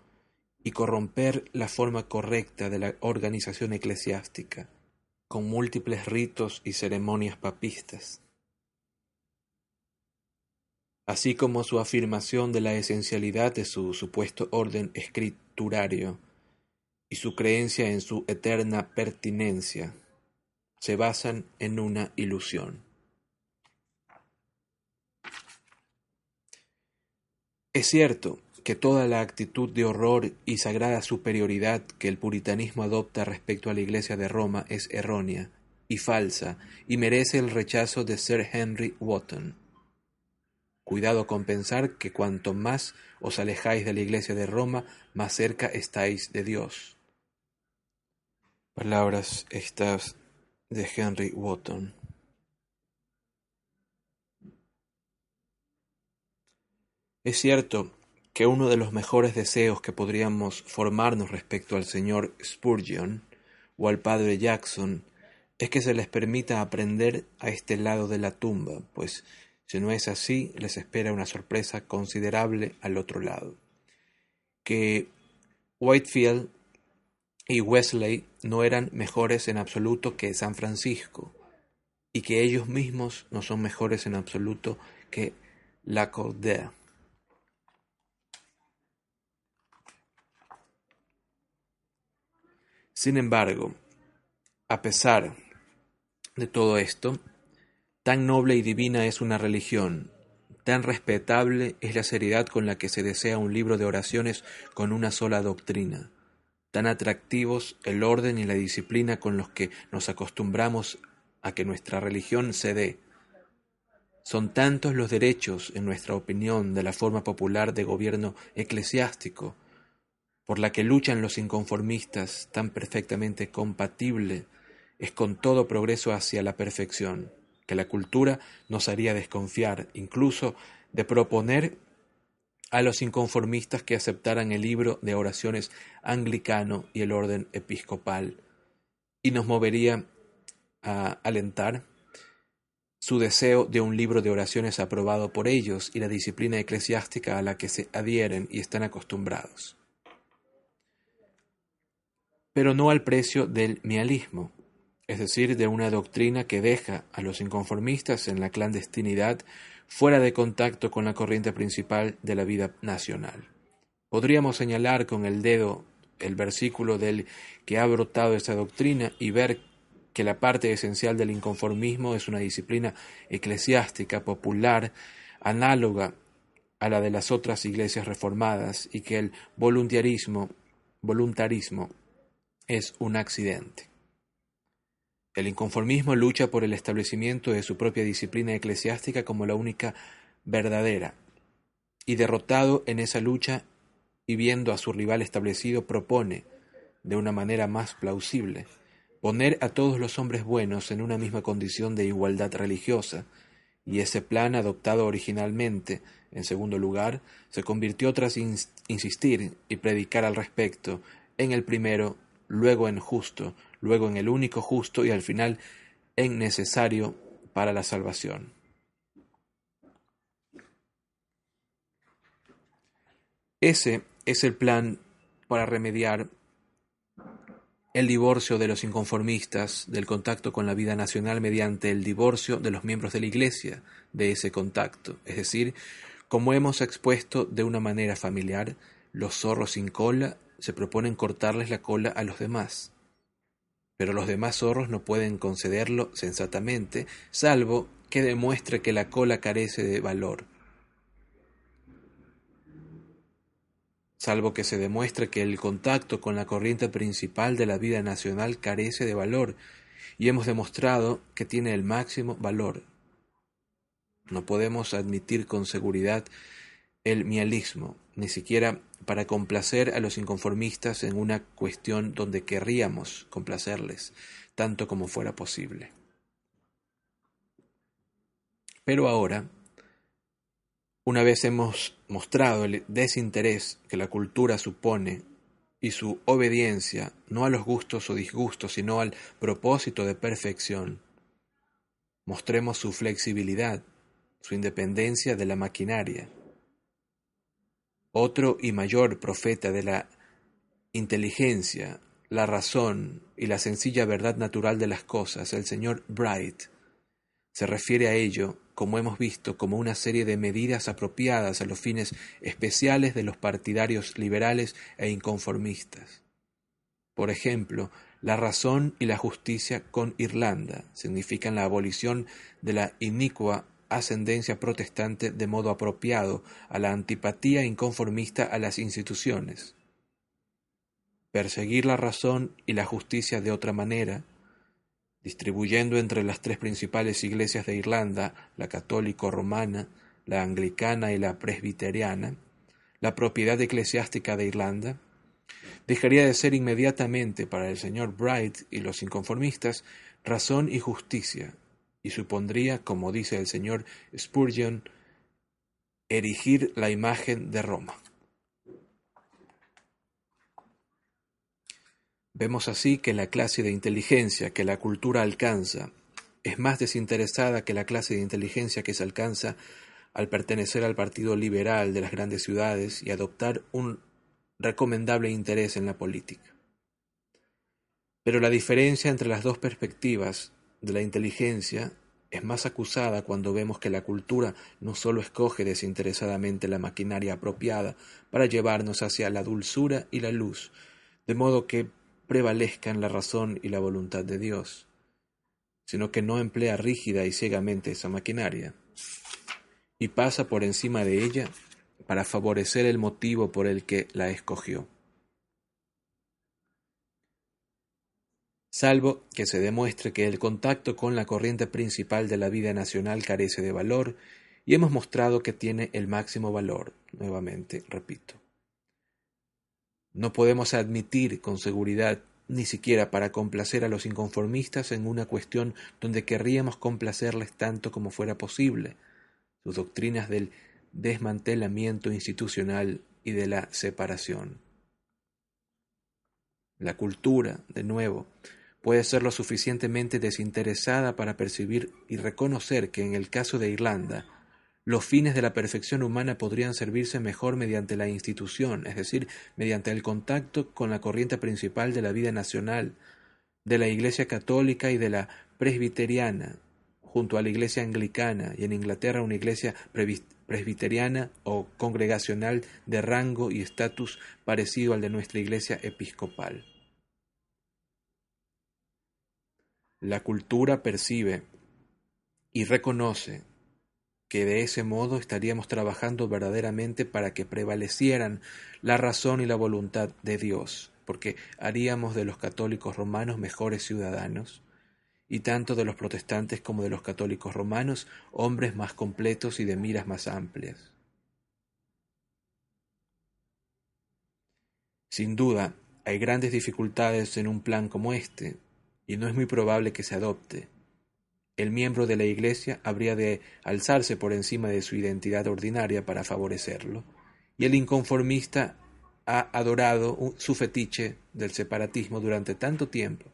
y corromper la forma correcta de la organización eclesiástica, con múltiples ritos y ceremonias papistas, así como su afirmación de la esencialidad de su supuesto orden escriturario y su creencia en su eterna pertinencia se basan en una ilusión. Es cierto que toda la actitud de horror y sagrada superioridad que el puritanismo adopta respecto a la Iglesia de Roma es errónea y falsa, y merece el rechazo de Sir Henry Wotton. Cuidado con pensar que cuanto más os alejáis de la Iglesia de Roma, más cerca estáis de Dios. Palabras estas de Henry Wotton. Es cierto que uno de los mejores deseos que podríamos formarnos respecto al señor Spurgeon o al padre Jackson es que se les permita aprender a este lado de la tumba, pues si no es así, les espera una sorpresa considerable al otro lado. Que Whitefield y Wesley no eran mejores en absoluto que San Francisco, y que ellos mismos no son mejores en absoluto que Lacordaire. Sin embargo, a pesar de todo esto, tan noble y divina es una religión, tan respetable es la seriedad con la que se desea un libro de oraciones con una sola doctrina, tan atractivos el orden y la disciplina con los que nos acostumbramos a que nuestra religión se dé. Son tantos los derechos, en nuestra opinión, de la forma popular de gobierno eclesiástico, por la que luchan los inconformistas, tan perfectamente compatible es con todo progreso hacia la perfección, que la cultura nos haría desconfiar, incluso de proponer a los inconformistas que aceptaran el libro de oraciones anglicano y el orden episcopal, y nos movería a alentar su deseo de un libro de oraciones aprobado por ellos y la disciplina eclesiástica a la que se adhieren y están acostumbrados. Pero no al precio del mialismo, es decir, de una doctrina que deja a los inconformistas en la clandestinidad fuera de contacto con la corriente principal de la vida nacional. Podríamos señalar con el dedo el versículo del que ha brotado esta doctrina y ver que la parte esencial del inconformismo es una disciplina eclesiástica popular análoga a la de las otras iglesias reformadas y que el voluntarismo, voluntarismo es un accidente. El inconformismo lucha por el establecimiento de su propia disciplina eclesiástica como la única verdadera, y derrotado en esa lucha y viendo a su rival establecido, propone, de una manera más plausible, poner a todos los hombres buenos en una misma condición de igualdad religiosa, y ese plan adoptado originalmente, en segundo lugar, se convirtió tras insistir y predicar al respecto, en el primero luego en justo, luego en el único justo y al final en necesario para la salvación. Ese es el plan para remediar el divorcio de los inconformistas del contacto con la vida nacional mediante el divorcio de los miembros de la Iglesia de ese contacto, es decir, como hemos expuesto de una manera familiar, los zorros sin cola se proponen cortarles la cola a los demás. Pero los demás zorros no pueden concederlo sensatamente, salvo que demuestre que la cola carece de valor. Salvo que se demuestre que el contacto con la corriente principal de la vida nacional carece de valor, y hemos demostrado que tiene el máximo valor. No podemos admitir con seguridad el mialismo, ni siquiera para complacer a los inconformistas en una cuestión donde querríamos complacerles, tanto como fuera posible. Pero ahora, una vez hemos mostrado el desinterés que la cultura supone y su obediencia no a los gustos o disgustos, sino al propósito de perfección, mostremos su flexibilidad, su independencia de la maquinaria, otro y mayor profeta de la inteligencia, la razón y la sencilla verdad natural de las cosas, el señor Bright, se refiere a ello, como hemos visto, como una serie de medidas apropiadas a los fines especiales de los partidarios liberales e inconformistas. Por ejemplo, la razón y la justicia con Irlanda significan la abolición de la inicua ascendencia protestante de modo apropiado a la antipatía inconformista a las instituciones. Perseguir la razón y la justicia de otra manera distribuyendo entre las tres principales iglesias de Irlanda, la católico-romana, la anglicana y la presbiteriana, la propiedad eclesiástica de Irlanda, dejaría de ser inmediatamente para el señor Bright y los inconformistas razón y justicia, y supondría, como dice el señor Spurgeon, erigir la imagen de Roma. Vemos así que la clase de inteligencia que la cultura alcanza es más desinteresada que la clase de inteligencia que se alcanza al pertenecer al Partido Liberal de las grandes ciudades y adoptar un recomendable interés en la política. Pero la diferencia entre las dos perspectivas de la inteligencia es más acusada cuando vemos que la cultura no sólo escoge desinteresadamente la maquinaria apropiada para llevarnos hacia la dulzura y la luz, de modo que prevalezcan la razón y la voluntad de Dios, sino que no emplea rígida y ciegamente esa maquinaria, y pasa por encima de ella para favorecer el motivo por el que la escogió. Salvo que se demuestre que el contacto con la corriente principal de la vida nacional carece de valor, y hemos mostrado que tiene el máximo valor, nuevamente, repito. No podemos admitir con seguridad, ni siquiera para complacer a los inconformistas en una cuestión donde querríamos complacerles tanto como fuera posible, sus doctrinas del desmantelamiento institucional y de la separación. La cultura, de nuevo, puede ser lo suficientemente desinteresada para percibir y reconocer que en el caso de Irlanda, los fines de la perfección humana podrían servirse mejor mediante la institución, es decir, mediante el contacto con la corriente principal de la vida nacional, de la Iglesia católica y de la presbiteriana, junto a la Iglesia anglicana y en Inglaterra una Iglesia presbiteriana o congregacional de rango y estatus parecido al de nuestra Iglesia episcopal. La cultura percibe y reconoce que de ese modo estaríamos trabajando verdaderamente para que prevalecieran la razón y la voluntad de Dios, porque haríamos de los católicos romanos mejores ciudadanos, y tanto de los protestantes como de los católicos romanos hombres más completos y de miras más amplias. Sin duda, hay grandes dificultades en un plan como este, y no es muy probable que se adopte, el miembro de la Iglesia habría de alzarse por encima de su identidad ordinaria para favorecerlo, y el inconformista ha adorado su fetiche del separatismo durante tanto tiempo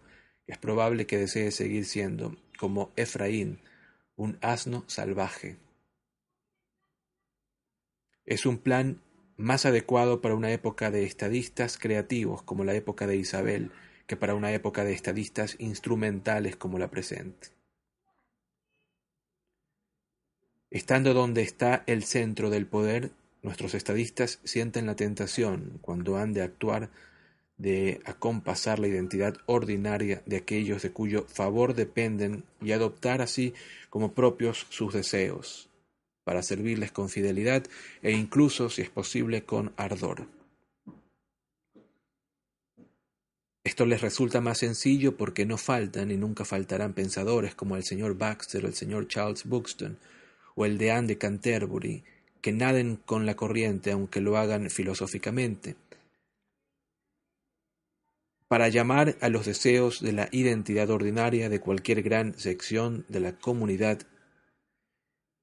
que es probable que desee seguir siendo, como Efraín, un asno salvaje. Es un plan más adecuado para una época de estadistas creativos como la época de Isabel que para una época de estadistas instrumentales como la presente. Estando donde está el centro del poder, nuestros estadistas sienten la tentación, cuando han de actuar, de acompasar la identidad ordinaria de aquellos de cuyo favor dependen y adoptar así como propios sus deseos, para servirles con fidelidad e incluso, si es posible, con ardor. Esto les resulta más sencillo porque no faltan y nunca faltarán pensadores como el señor Baxter el señor Charles Buxton, o el de Anne de Canterbury, que naden con la corriente aunque lo hagan filosóficamente, para llamar a los deseos de la identidad ordinaria de cualquier gran sección de la comunidad,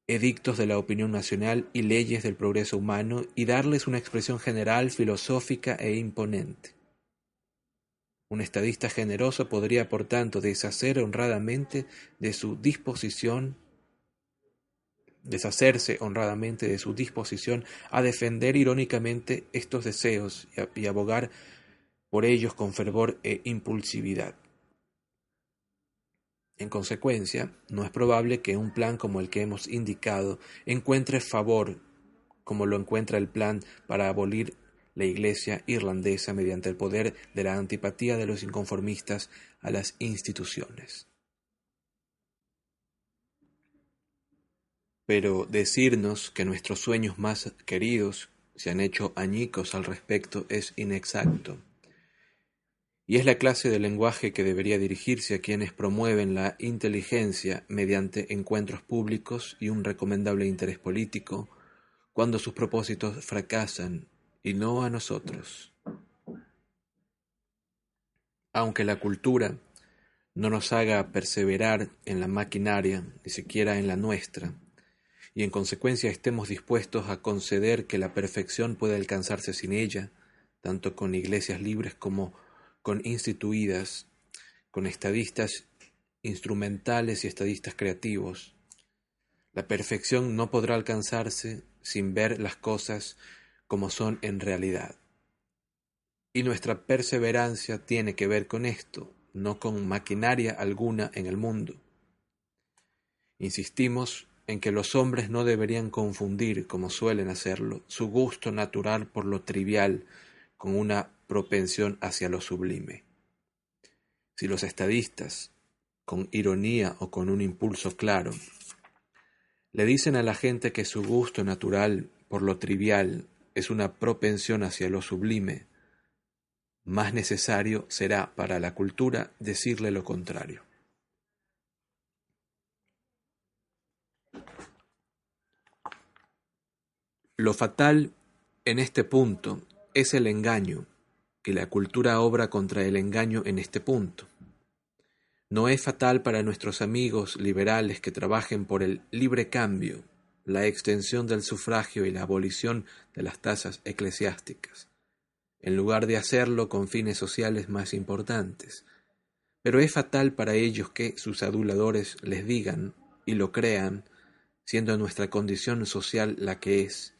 edictos de la opinión nacional y leyes del progreso humano y darles una expresión general, filosófica e imponente. Un estadista generoso podría, por tanto, deshacer honradamente de su disposición deshacerse honradamente de su disposición a defender irónicamente estos deseos y, abogar por ellos con fervor e impulsividad. En consecuencia, no es probable que un plan como el que hemos indicado encuentre favor como lo encuentra el plan para abolir la Iglesia irlandesa mediante el poder de la antipatía de los inconformistas a las instituciones. Pero decirnos que nuestros sueños más queridos se han hecho añicos al respecto es inexacto. y es la clase de lenguaje que debería dirigirse a quienes promueven la inteligencia mediante encuentros públicos y un recomendable interés político, cuando sus propósitos fracasan, y no a nosotros. Aunque la cultura no nos haga perseverar en la maquinaria, ni siquiera en la nuestra, y en consecuencia estemos dispuestos a conceder que la perfección puede alcanzarse sin ella, tanto con iglesias libres como con instituidas, con estadistas instrumentales y estadistas creativos. La perfección no podrá alcanzarse sin ver las cosas como son en realidad. Y nuestra perseverancia tiene que ver con esto, no con maquinaria alguna en el mundo. Insistimos en que los hombres no deberían confundir, como suelen hacerlo, su gusto natural por lo trivial con una propensión hacia lo sublime. Si los estadistas, con ironía o con un impulso claro, le dicen a la gente que su gusto natural por lo trivial es una propensión hacia lo sublime, más necesario será para la cultura decirle lo contrario. Lo fatal en este punto es el engaño, que la cultura obra contra el engaño en este punto. No es fatal para nuestros amigos liberales que trabajen por el libre cambio, la extensión del sufragio y la abolición de las tasas eclesiásticas, en lugar de hacerlo con fines sociales más importantes. Pero es fatal para ellos que sus aduladores les digan, y lo crean, siendo nuestra condición social la que es,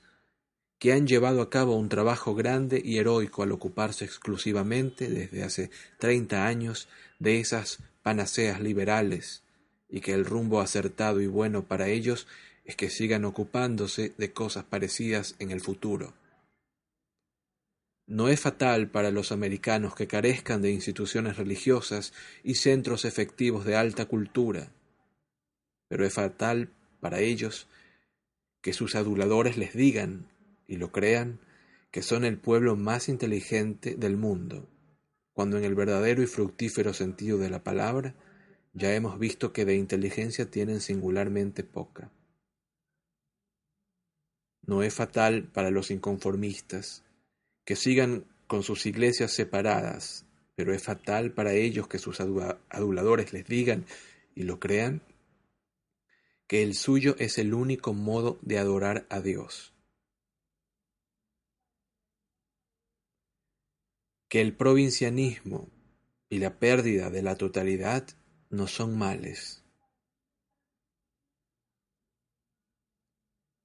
que han llevado a cabo un trabajo grande y heroico al ocuparse exclusivamente desde hace treinta años de esas panaceas liberales, y que el rumbo acertado y bueno para ellos es que sigan ocupándose de cosas parecidas en el futuro. No es fatal para los americanos que carezcan de instituciones religiosas y centros efectivos de alta cultura, pero es fatal para ellos que sus aduladores les digan y lo crean, que son el pueblo más inteligente del mundo, cuando en el verdadero y fructífero sentido de la palabra ya hemos visto que de inteligencia tienen singularmente poca. No es fatal para los inconformistas que sigan con sus iglesias separadas, pero es fatal para ellos que sus aduladores les digan y lo crean que el suyo es el único modo de adorar a Dios que el provincianismo y la pérdida de la totalidad no son males.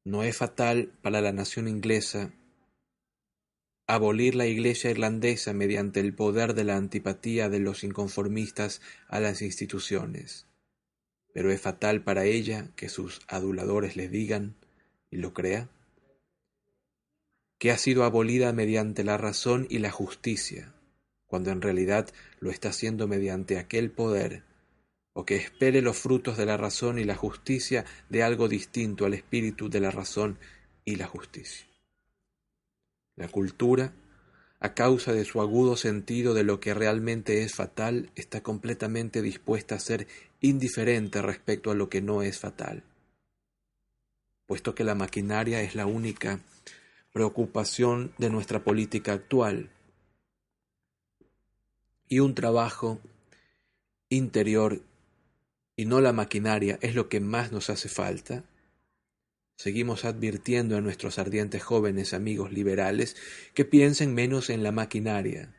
No es fatal para la nación inglesa abolir la Iglesia irlandesa mediante el poder de la antipatía de los inconformistas a las instituciones, pero es fatal para ella que sus aduladores les digan, y lo crea, que ha sido abolida mediante la razón y la justicia, cuando en realidad lo está haciendo mediante aquel poder, o que espere los frutos de la razón y la justicia de algo distinto al espíritu de la razón y la justicia. La cultura, a causa de su agudo sentido de lo que realmente es fatal, está completamente dispuesta a ser indiferente respecto a lo que no es fatal, puesto que la maquinaria es la única preocupación de nuestra política actual y un trabajo interior y no la maquinaria es lo que más nos hace falta, seguimos advirtiendo a nuestros ardientes jóvenes amigos liberales que piensen menos en la maquinaria,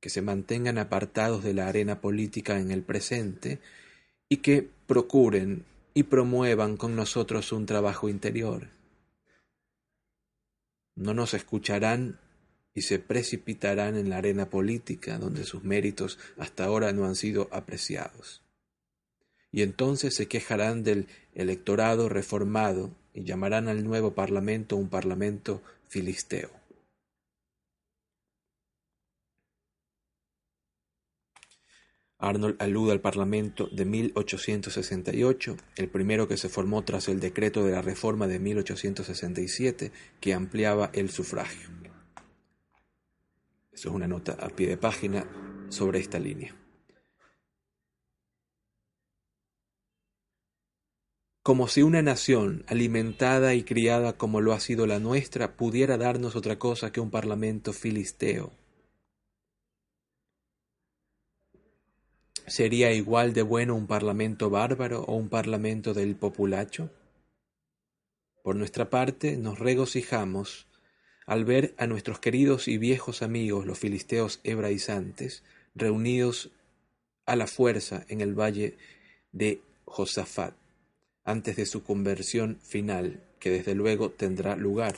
que se mantengan apartados de la arena política en el presente y que procuren y promuevan con nosotros un trabajo interior no nos escucharán y se precipitarán en la arena política donde sus méritos hasta ahora no han sido apreciados. Y entonces se quejarán del electorado reformado y llamarán al nuevo parlamento un parlamento filisteo. Arnold alude al Parlamento de 1868, el primero que se formó tras el decreto de la Reforma de 1867, que ampliaba el sufragio. Eso es una nota a pie de página sobre esta línea. Como si una nación, alimentada y criada como lo ha sido la nuestra, pudiera darnos otra cosa que un parlamento filisteo. ¿Sería igual de bueno un parlamento bárbaro o un parlamento del populacho? Por nuestra parte, nos regocijamos al ver a nuestros queridos y viejos amigos los filisteos hebraizantes reunidos a la fuerza en el valle de Josafat antes de su conversión final, que desde luego tendrá lugar.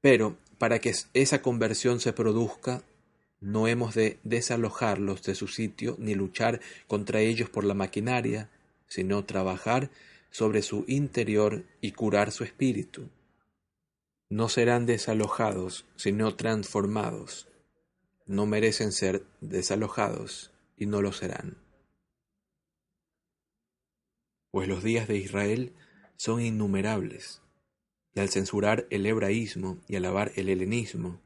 Pero para que esa conversión se produzca, no hemos de desalojarlos de su sitio ni luchar contra ellos por la maquinaria, sino trabajar sobre su interior y curar su espíritu. No serán desalojados, sino transformados. No merecen ser desalojados y no lo serán pues los días de Israel son innumerables, y al censurar el hebraísmo y alabar el helenismo,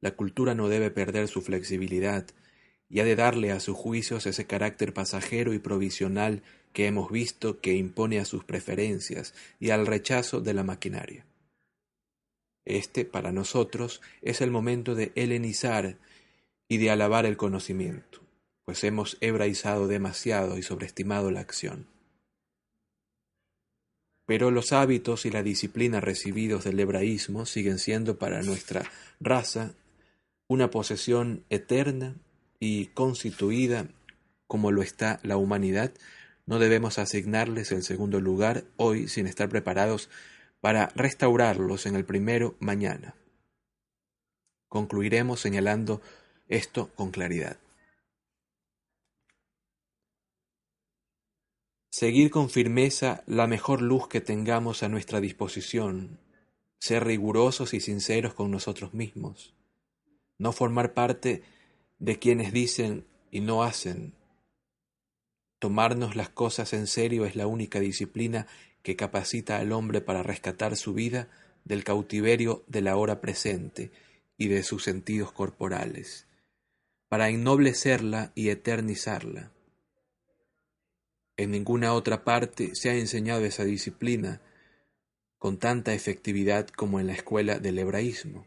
la cultura no debe perder su flexibilidad y ha de darle a sus juicios ese carácter pasajero y provisional que hemos visto que impone a sus preferencias y al rechazo de la maquinaria. Este, para nosotros, es el momento de helenizar y de alabar el conocimiento, pues hemos hebraizado demasiado y sobreestimado la acción. Pero los hábitos y la disciplina recibidos del hebraísmo siguen siendo para nuestra raza una posesión eterna y constituida como lo está la humanidad, no debemos asignarles el segundo lugar hoy sin estar preparados para restaurarlos en el primero mañana. Concluiremos señalando esto con claridad. Seguir con firmeza la mejor luz que tengamos a nuestra disposición, ser rigurosos y sinceros con nosotros mismos, no formar parte de quienes dicen y no hacen. Tomarnos las cosas en serio es la única disciplina que capacita al hombre para rescatar su vida del cautiverio de la hora presente y de sus sentidos corporales, para ennoblecerla y eternizarla. En ninguna otra parte se ha enseñado esa disciplina con tanta efectividad como en la escuela del hebraísmo.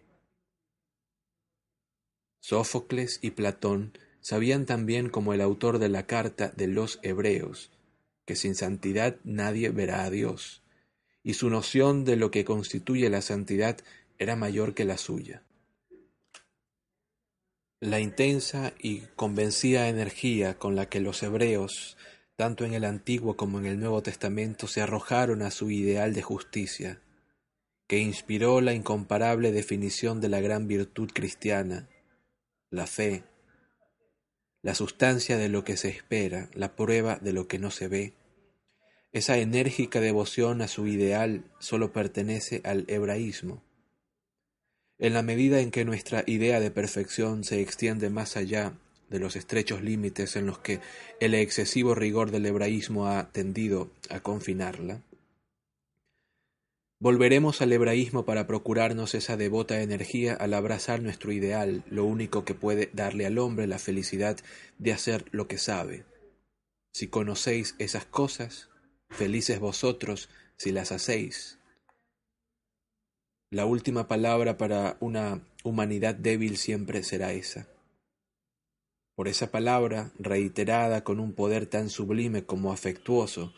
Sófocles y Platón sabían también como el autor de la carta de los hebreos que sin santidad nadie verá a Dios, y su noción de lo que constituye la santidad era mayor que la suya. La intensa y convencida energía con la que los hebreos tanto en el Antiguo como en el Nuevo Testamento se arrojaron a su ideal de justicia, que inspiró la incomparable definición de la gran virtud cristiana, la fe, la sustancia de lo que se espera, la prueba de lo que no se ve. Esa enérgica devoción a su ideal solo pertenece al hebraísmo. En la medida en que nuestra idea de perfección se extiende más allá de los estrechos límites en los que el excesivo rigor del hebraísmo ha tendido a confinarla, volveremos al hebraísmo para procurarnos esa devota energía al abrazar nuestro ideal, lo único que puede darle al hombre la felicidad de hacer lo que sabe. Si conocéis esas cosas, felices vosotros si las hacéis. La última palabra para una humanidad débil siempre será esa. Por esa palabra, reiterada con un poder tan sublime como afectuoso,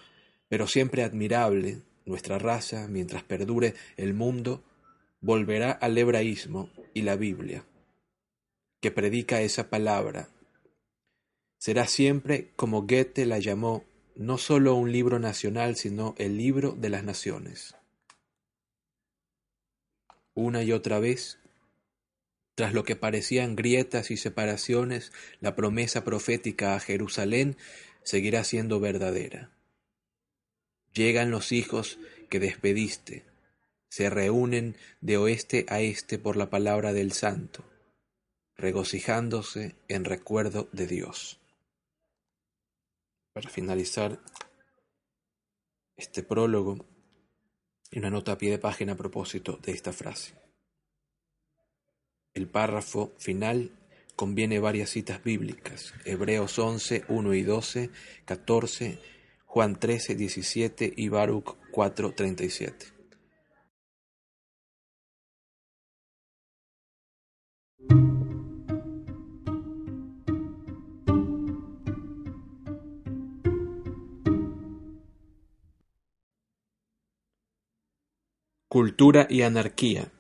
pero siempre admirable, nuestra raza, mientras perdure el mundo, volverá al hebraísmo y la Biblia, que predica esa palabra. Será siempre, como Goethe la llamó, no sólo un libro nacional, sino el libro de las naciones. Una y otra vez, tras lo que parecían grietas y separaciones, la promesa profética a Jerusalén seguirá siendo verdadera. Llegan los hijos que despediste, se reúnen de oeste a este por la palabra del Santo, regocijándose en recuerdo de Dios. Para finalizar este prólogo, una nota a pie de página a propósito de esta frase. El párrafo final conviene varias citas bíblicas, Hebreos 11, 1 y 12, 14, Juan 13, 17 y Baruch 4, 37. Cultura y Anarquía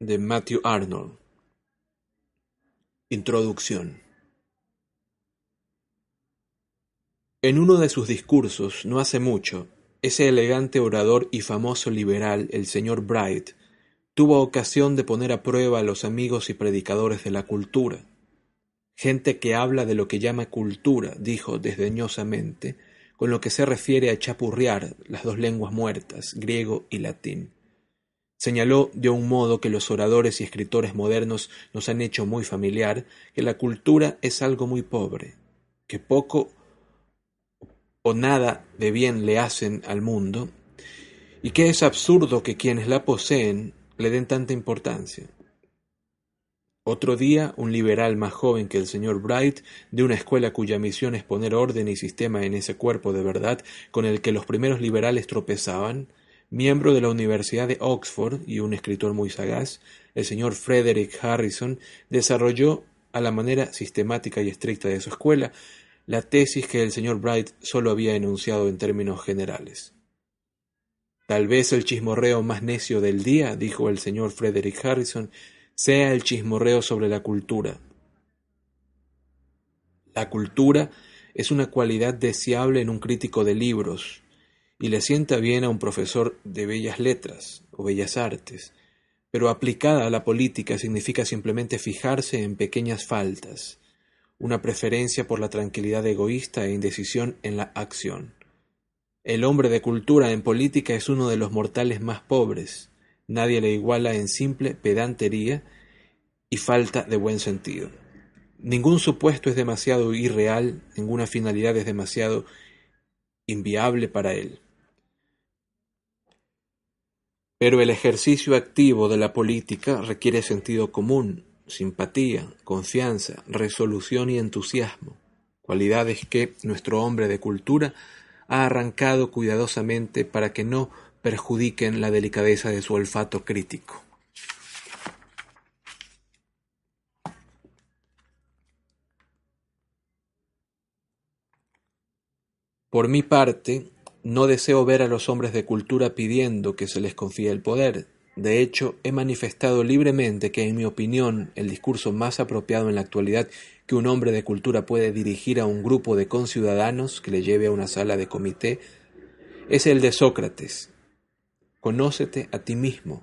de Matthew Arnold Introducción En uno de sus discursos, no hace mucho, ese elegante orador y famoso liberal, el señor Bright, tuvo ocasión de poner a prueba a los amigos y predicadores de la cultura. Gente que habla de lo que llama cultura, dijo desdeñosamente, con lo que se refiere a chapurrear las dos lenguas muertas, griego y latín. Señaló de un modo que los oradores y escritores modernos nos han hecho muy familiar que la cultura es algo muy pobre, que poco o nada de bien le hacen al mundo, y que es absurdo que quienes la poseen le den tanta importancia. Otro día, un liberal más joven que el señor Bright, de una escuela cuya misión es poner orden y sistema en ese cuerpo de verdad con el que los primeros liberales tropezaban, miembro de la Universidad de Oxford y un escritor muy sagaz, el señor Frederick Harrison desarrolló a la manera sistemática y estricta de su escuela la tesis que el señor Bright solo había enunciado en términos generales. Tal vez el chismorreo más necio del día, dijo el señor Frederick Harrison, sea el chismorreo sobre la cultura. La cultura es una cualidad deseable en un crítico de libros, y le sienta bien a un profesor de bellas letras o bellas artes, pero aplicada a la política significa simplemente fijarse en pequeñas faltas, una preferencia por la tranquilidad egoísta e indecisión en la acción. El hombre de cultura en política es uno de los mortales más pobres, nadie le iguala en simple pedantería y falta de buen sentido. Ningún supuesto es demasiado irreal, ninguna finalidad es demasiado inviable para él. Pero el ejercicio activo de la política requiere sentido común, simpatía, confianza, resolución y entusiasmo, cualidades que nuestro hombre de cultura ha arrancado cuidadosamente para que no perjudiquen la delicadeza de su olfato crítico. Por mi parte, no deseo ver a los hombres de cultura pidiendo que se les confíe el poder. De hecho, he manifestado libremente que, en mi opinión, el discurso más apropiado en la actualidad que un hombre de cultura puede dirigir a un grupo de conciudadanos que le lleve a una sala de comité es el de Sócrates. Conócete a ti mismo.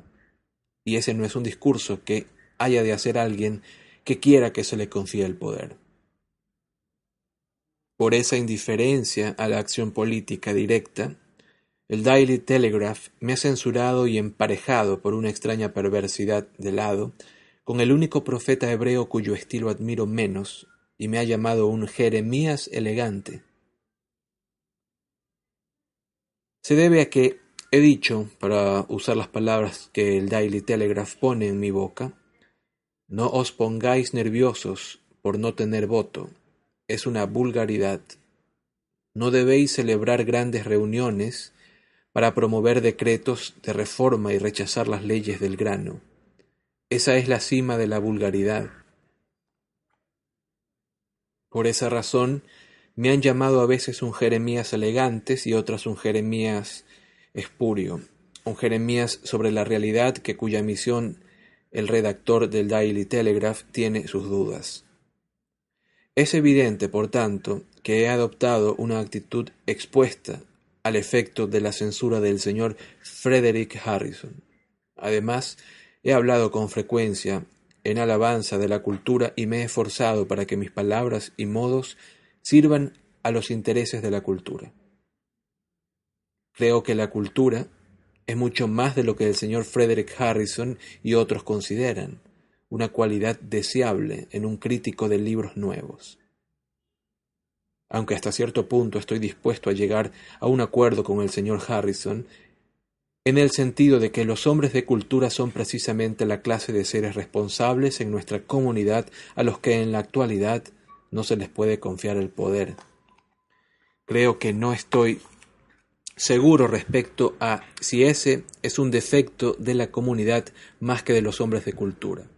Y ese no es un discurso que haya de hacer alguien que quiera que se le confíe el poder. Por esa indiferencia a la acción política directa, el Daily Telegraph me ha censurado y emparejado por una extraña perversidad de lado con el único profeta hebreo cuyo estilo admiro menos y me ha llamado un Jeremías elegante. Se debe a que he dicho, para usar las palabras que el Daily Telegraph pone en mi boca, no os pongáis nerviosos por no tener voto, es una vulgaridad. No debéis celebrar grandes reuniones para promover decretos de reforma y rechazar las leyes del grano. Esa es la cima de la vulgaridad. Por esa razón me han llamado a veces un Jeremías elegantes y otras un Jeremías espurio, un Jeremías sobre la realidad que cuya misión el redactor del Daily Telegraph tiene sus dudas. Es evidente, por tanto, que he adoptado una actitud expuesta al efecto de la censura del señor Frederick Harrison. Además, he hablado con frecuencia en alabanza de la cultura y me he esforzado para que mis palabras y modos sirvan a los intereses de la cultura. Creo que la cultura es mucho más de lo que el señor Frederick Harrison y otros consideran una cualidad deseable en un crítico de libros nuevos. Aunque hasta cierto punto estoy dispuesto a llegar a un acuerdo con el señor Harrison, en el sentido de que los hombres de cultura son precisamente la clase de seres responsables en nuestra comunidad a los que en la actualidad no se les puede confiar el poder. Creo que no estoy seguro respecto a si ese es un defecto de la comunidad más que de los hombres de cultura.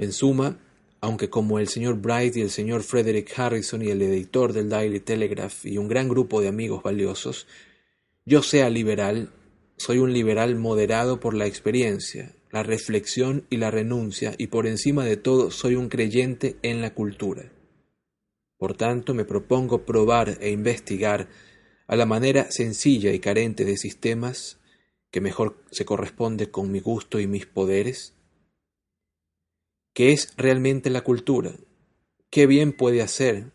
En suma, aunque como el señor Bright y el señor Frederick Harrison y el editor del Daily Telegraph y un gran grupo de amigos valiosos, yo sea liberal, soy un liberal moderado por la experiencia, la reflexión y la renuncia, y por encima de todo soy un creyente en la cultura. Por tanto, me propongo probar e investigar a la manera sencilla y carente de sistemas que mejor se corresponde con mi gusto y mis poderes, ¿Qué es realmente la cultura? ¿Qué bien puede hacer?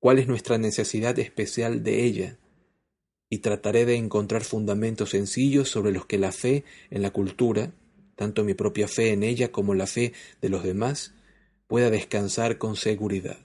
¿Cuál es nuestra necesidad especial de ella? Y trataré de encontrar fundamentos sencillos sobre los que la fe en la cultura, tanto mi propia fe en ella como la fe de los demás, pueda descansar con seguridad.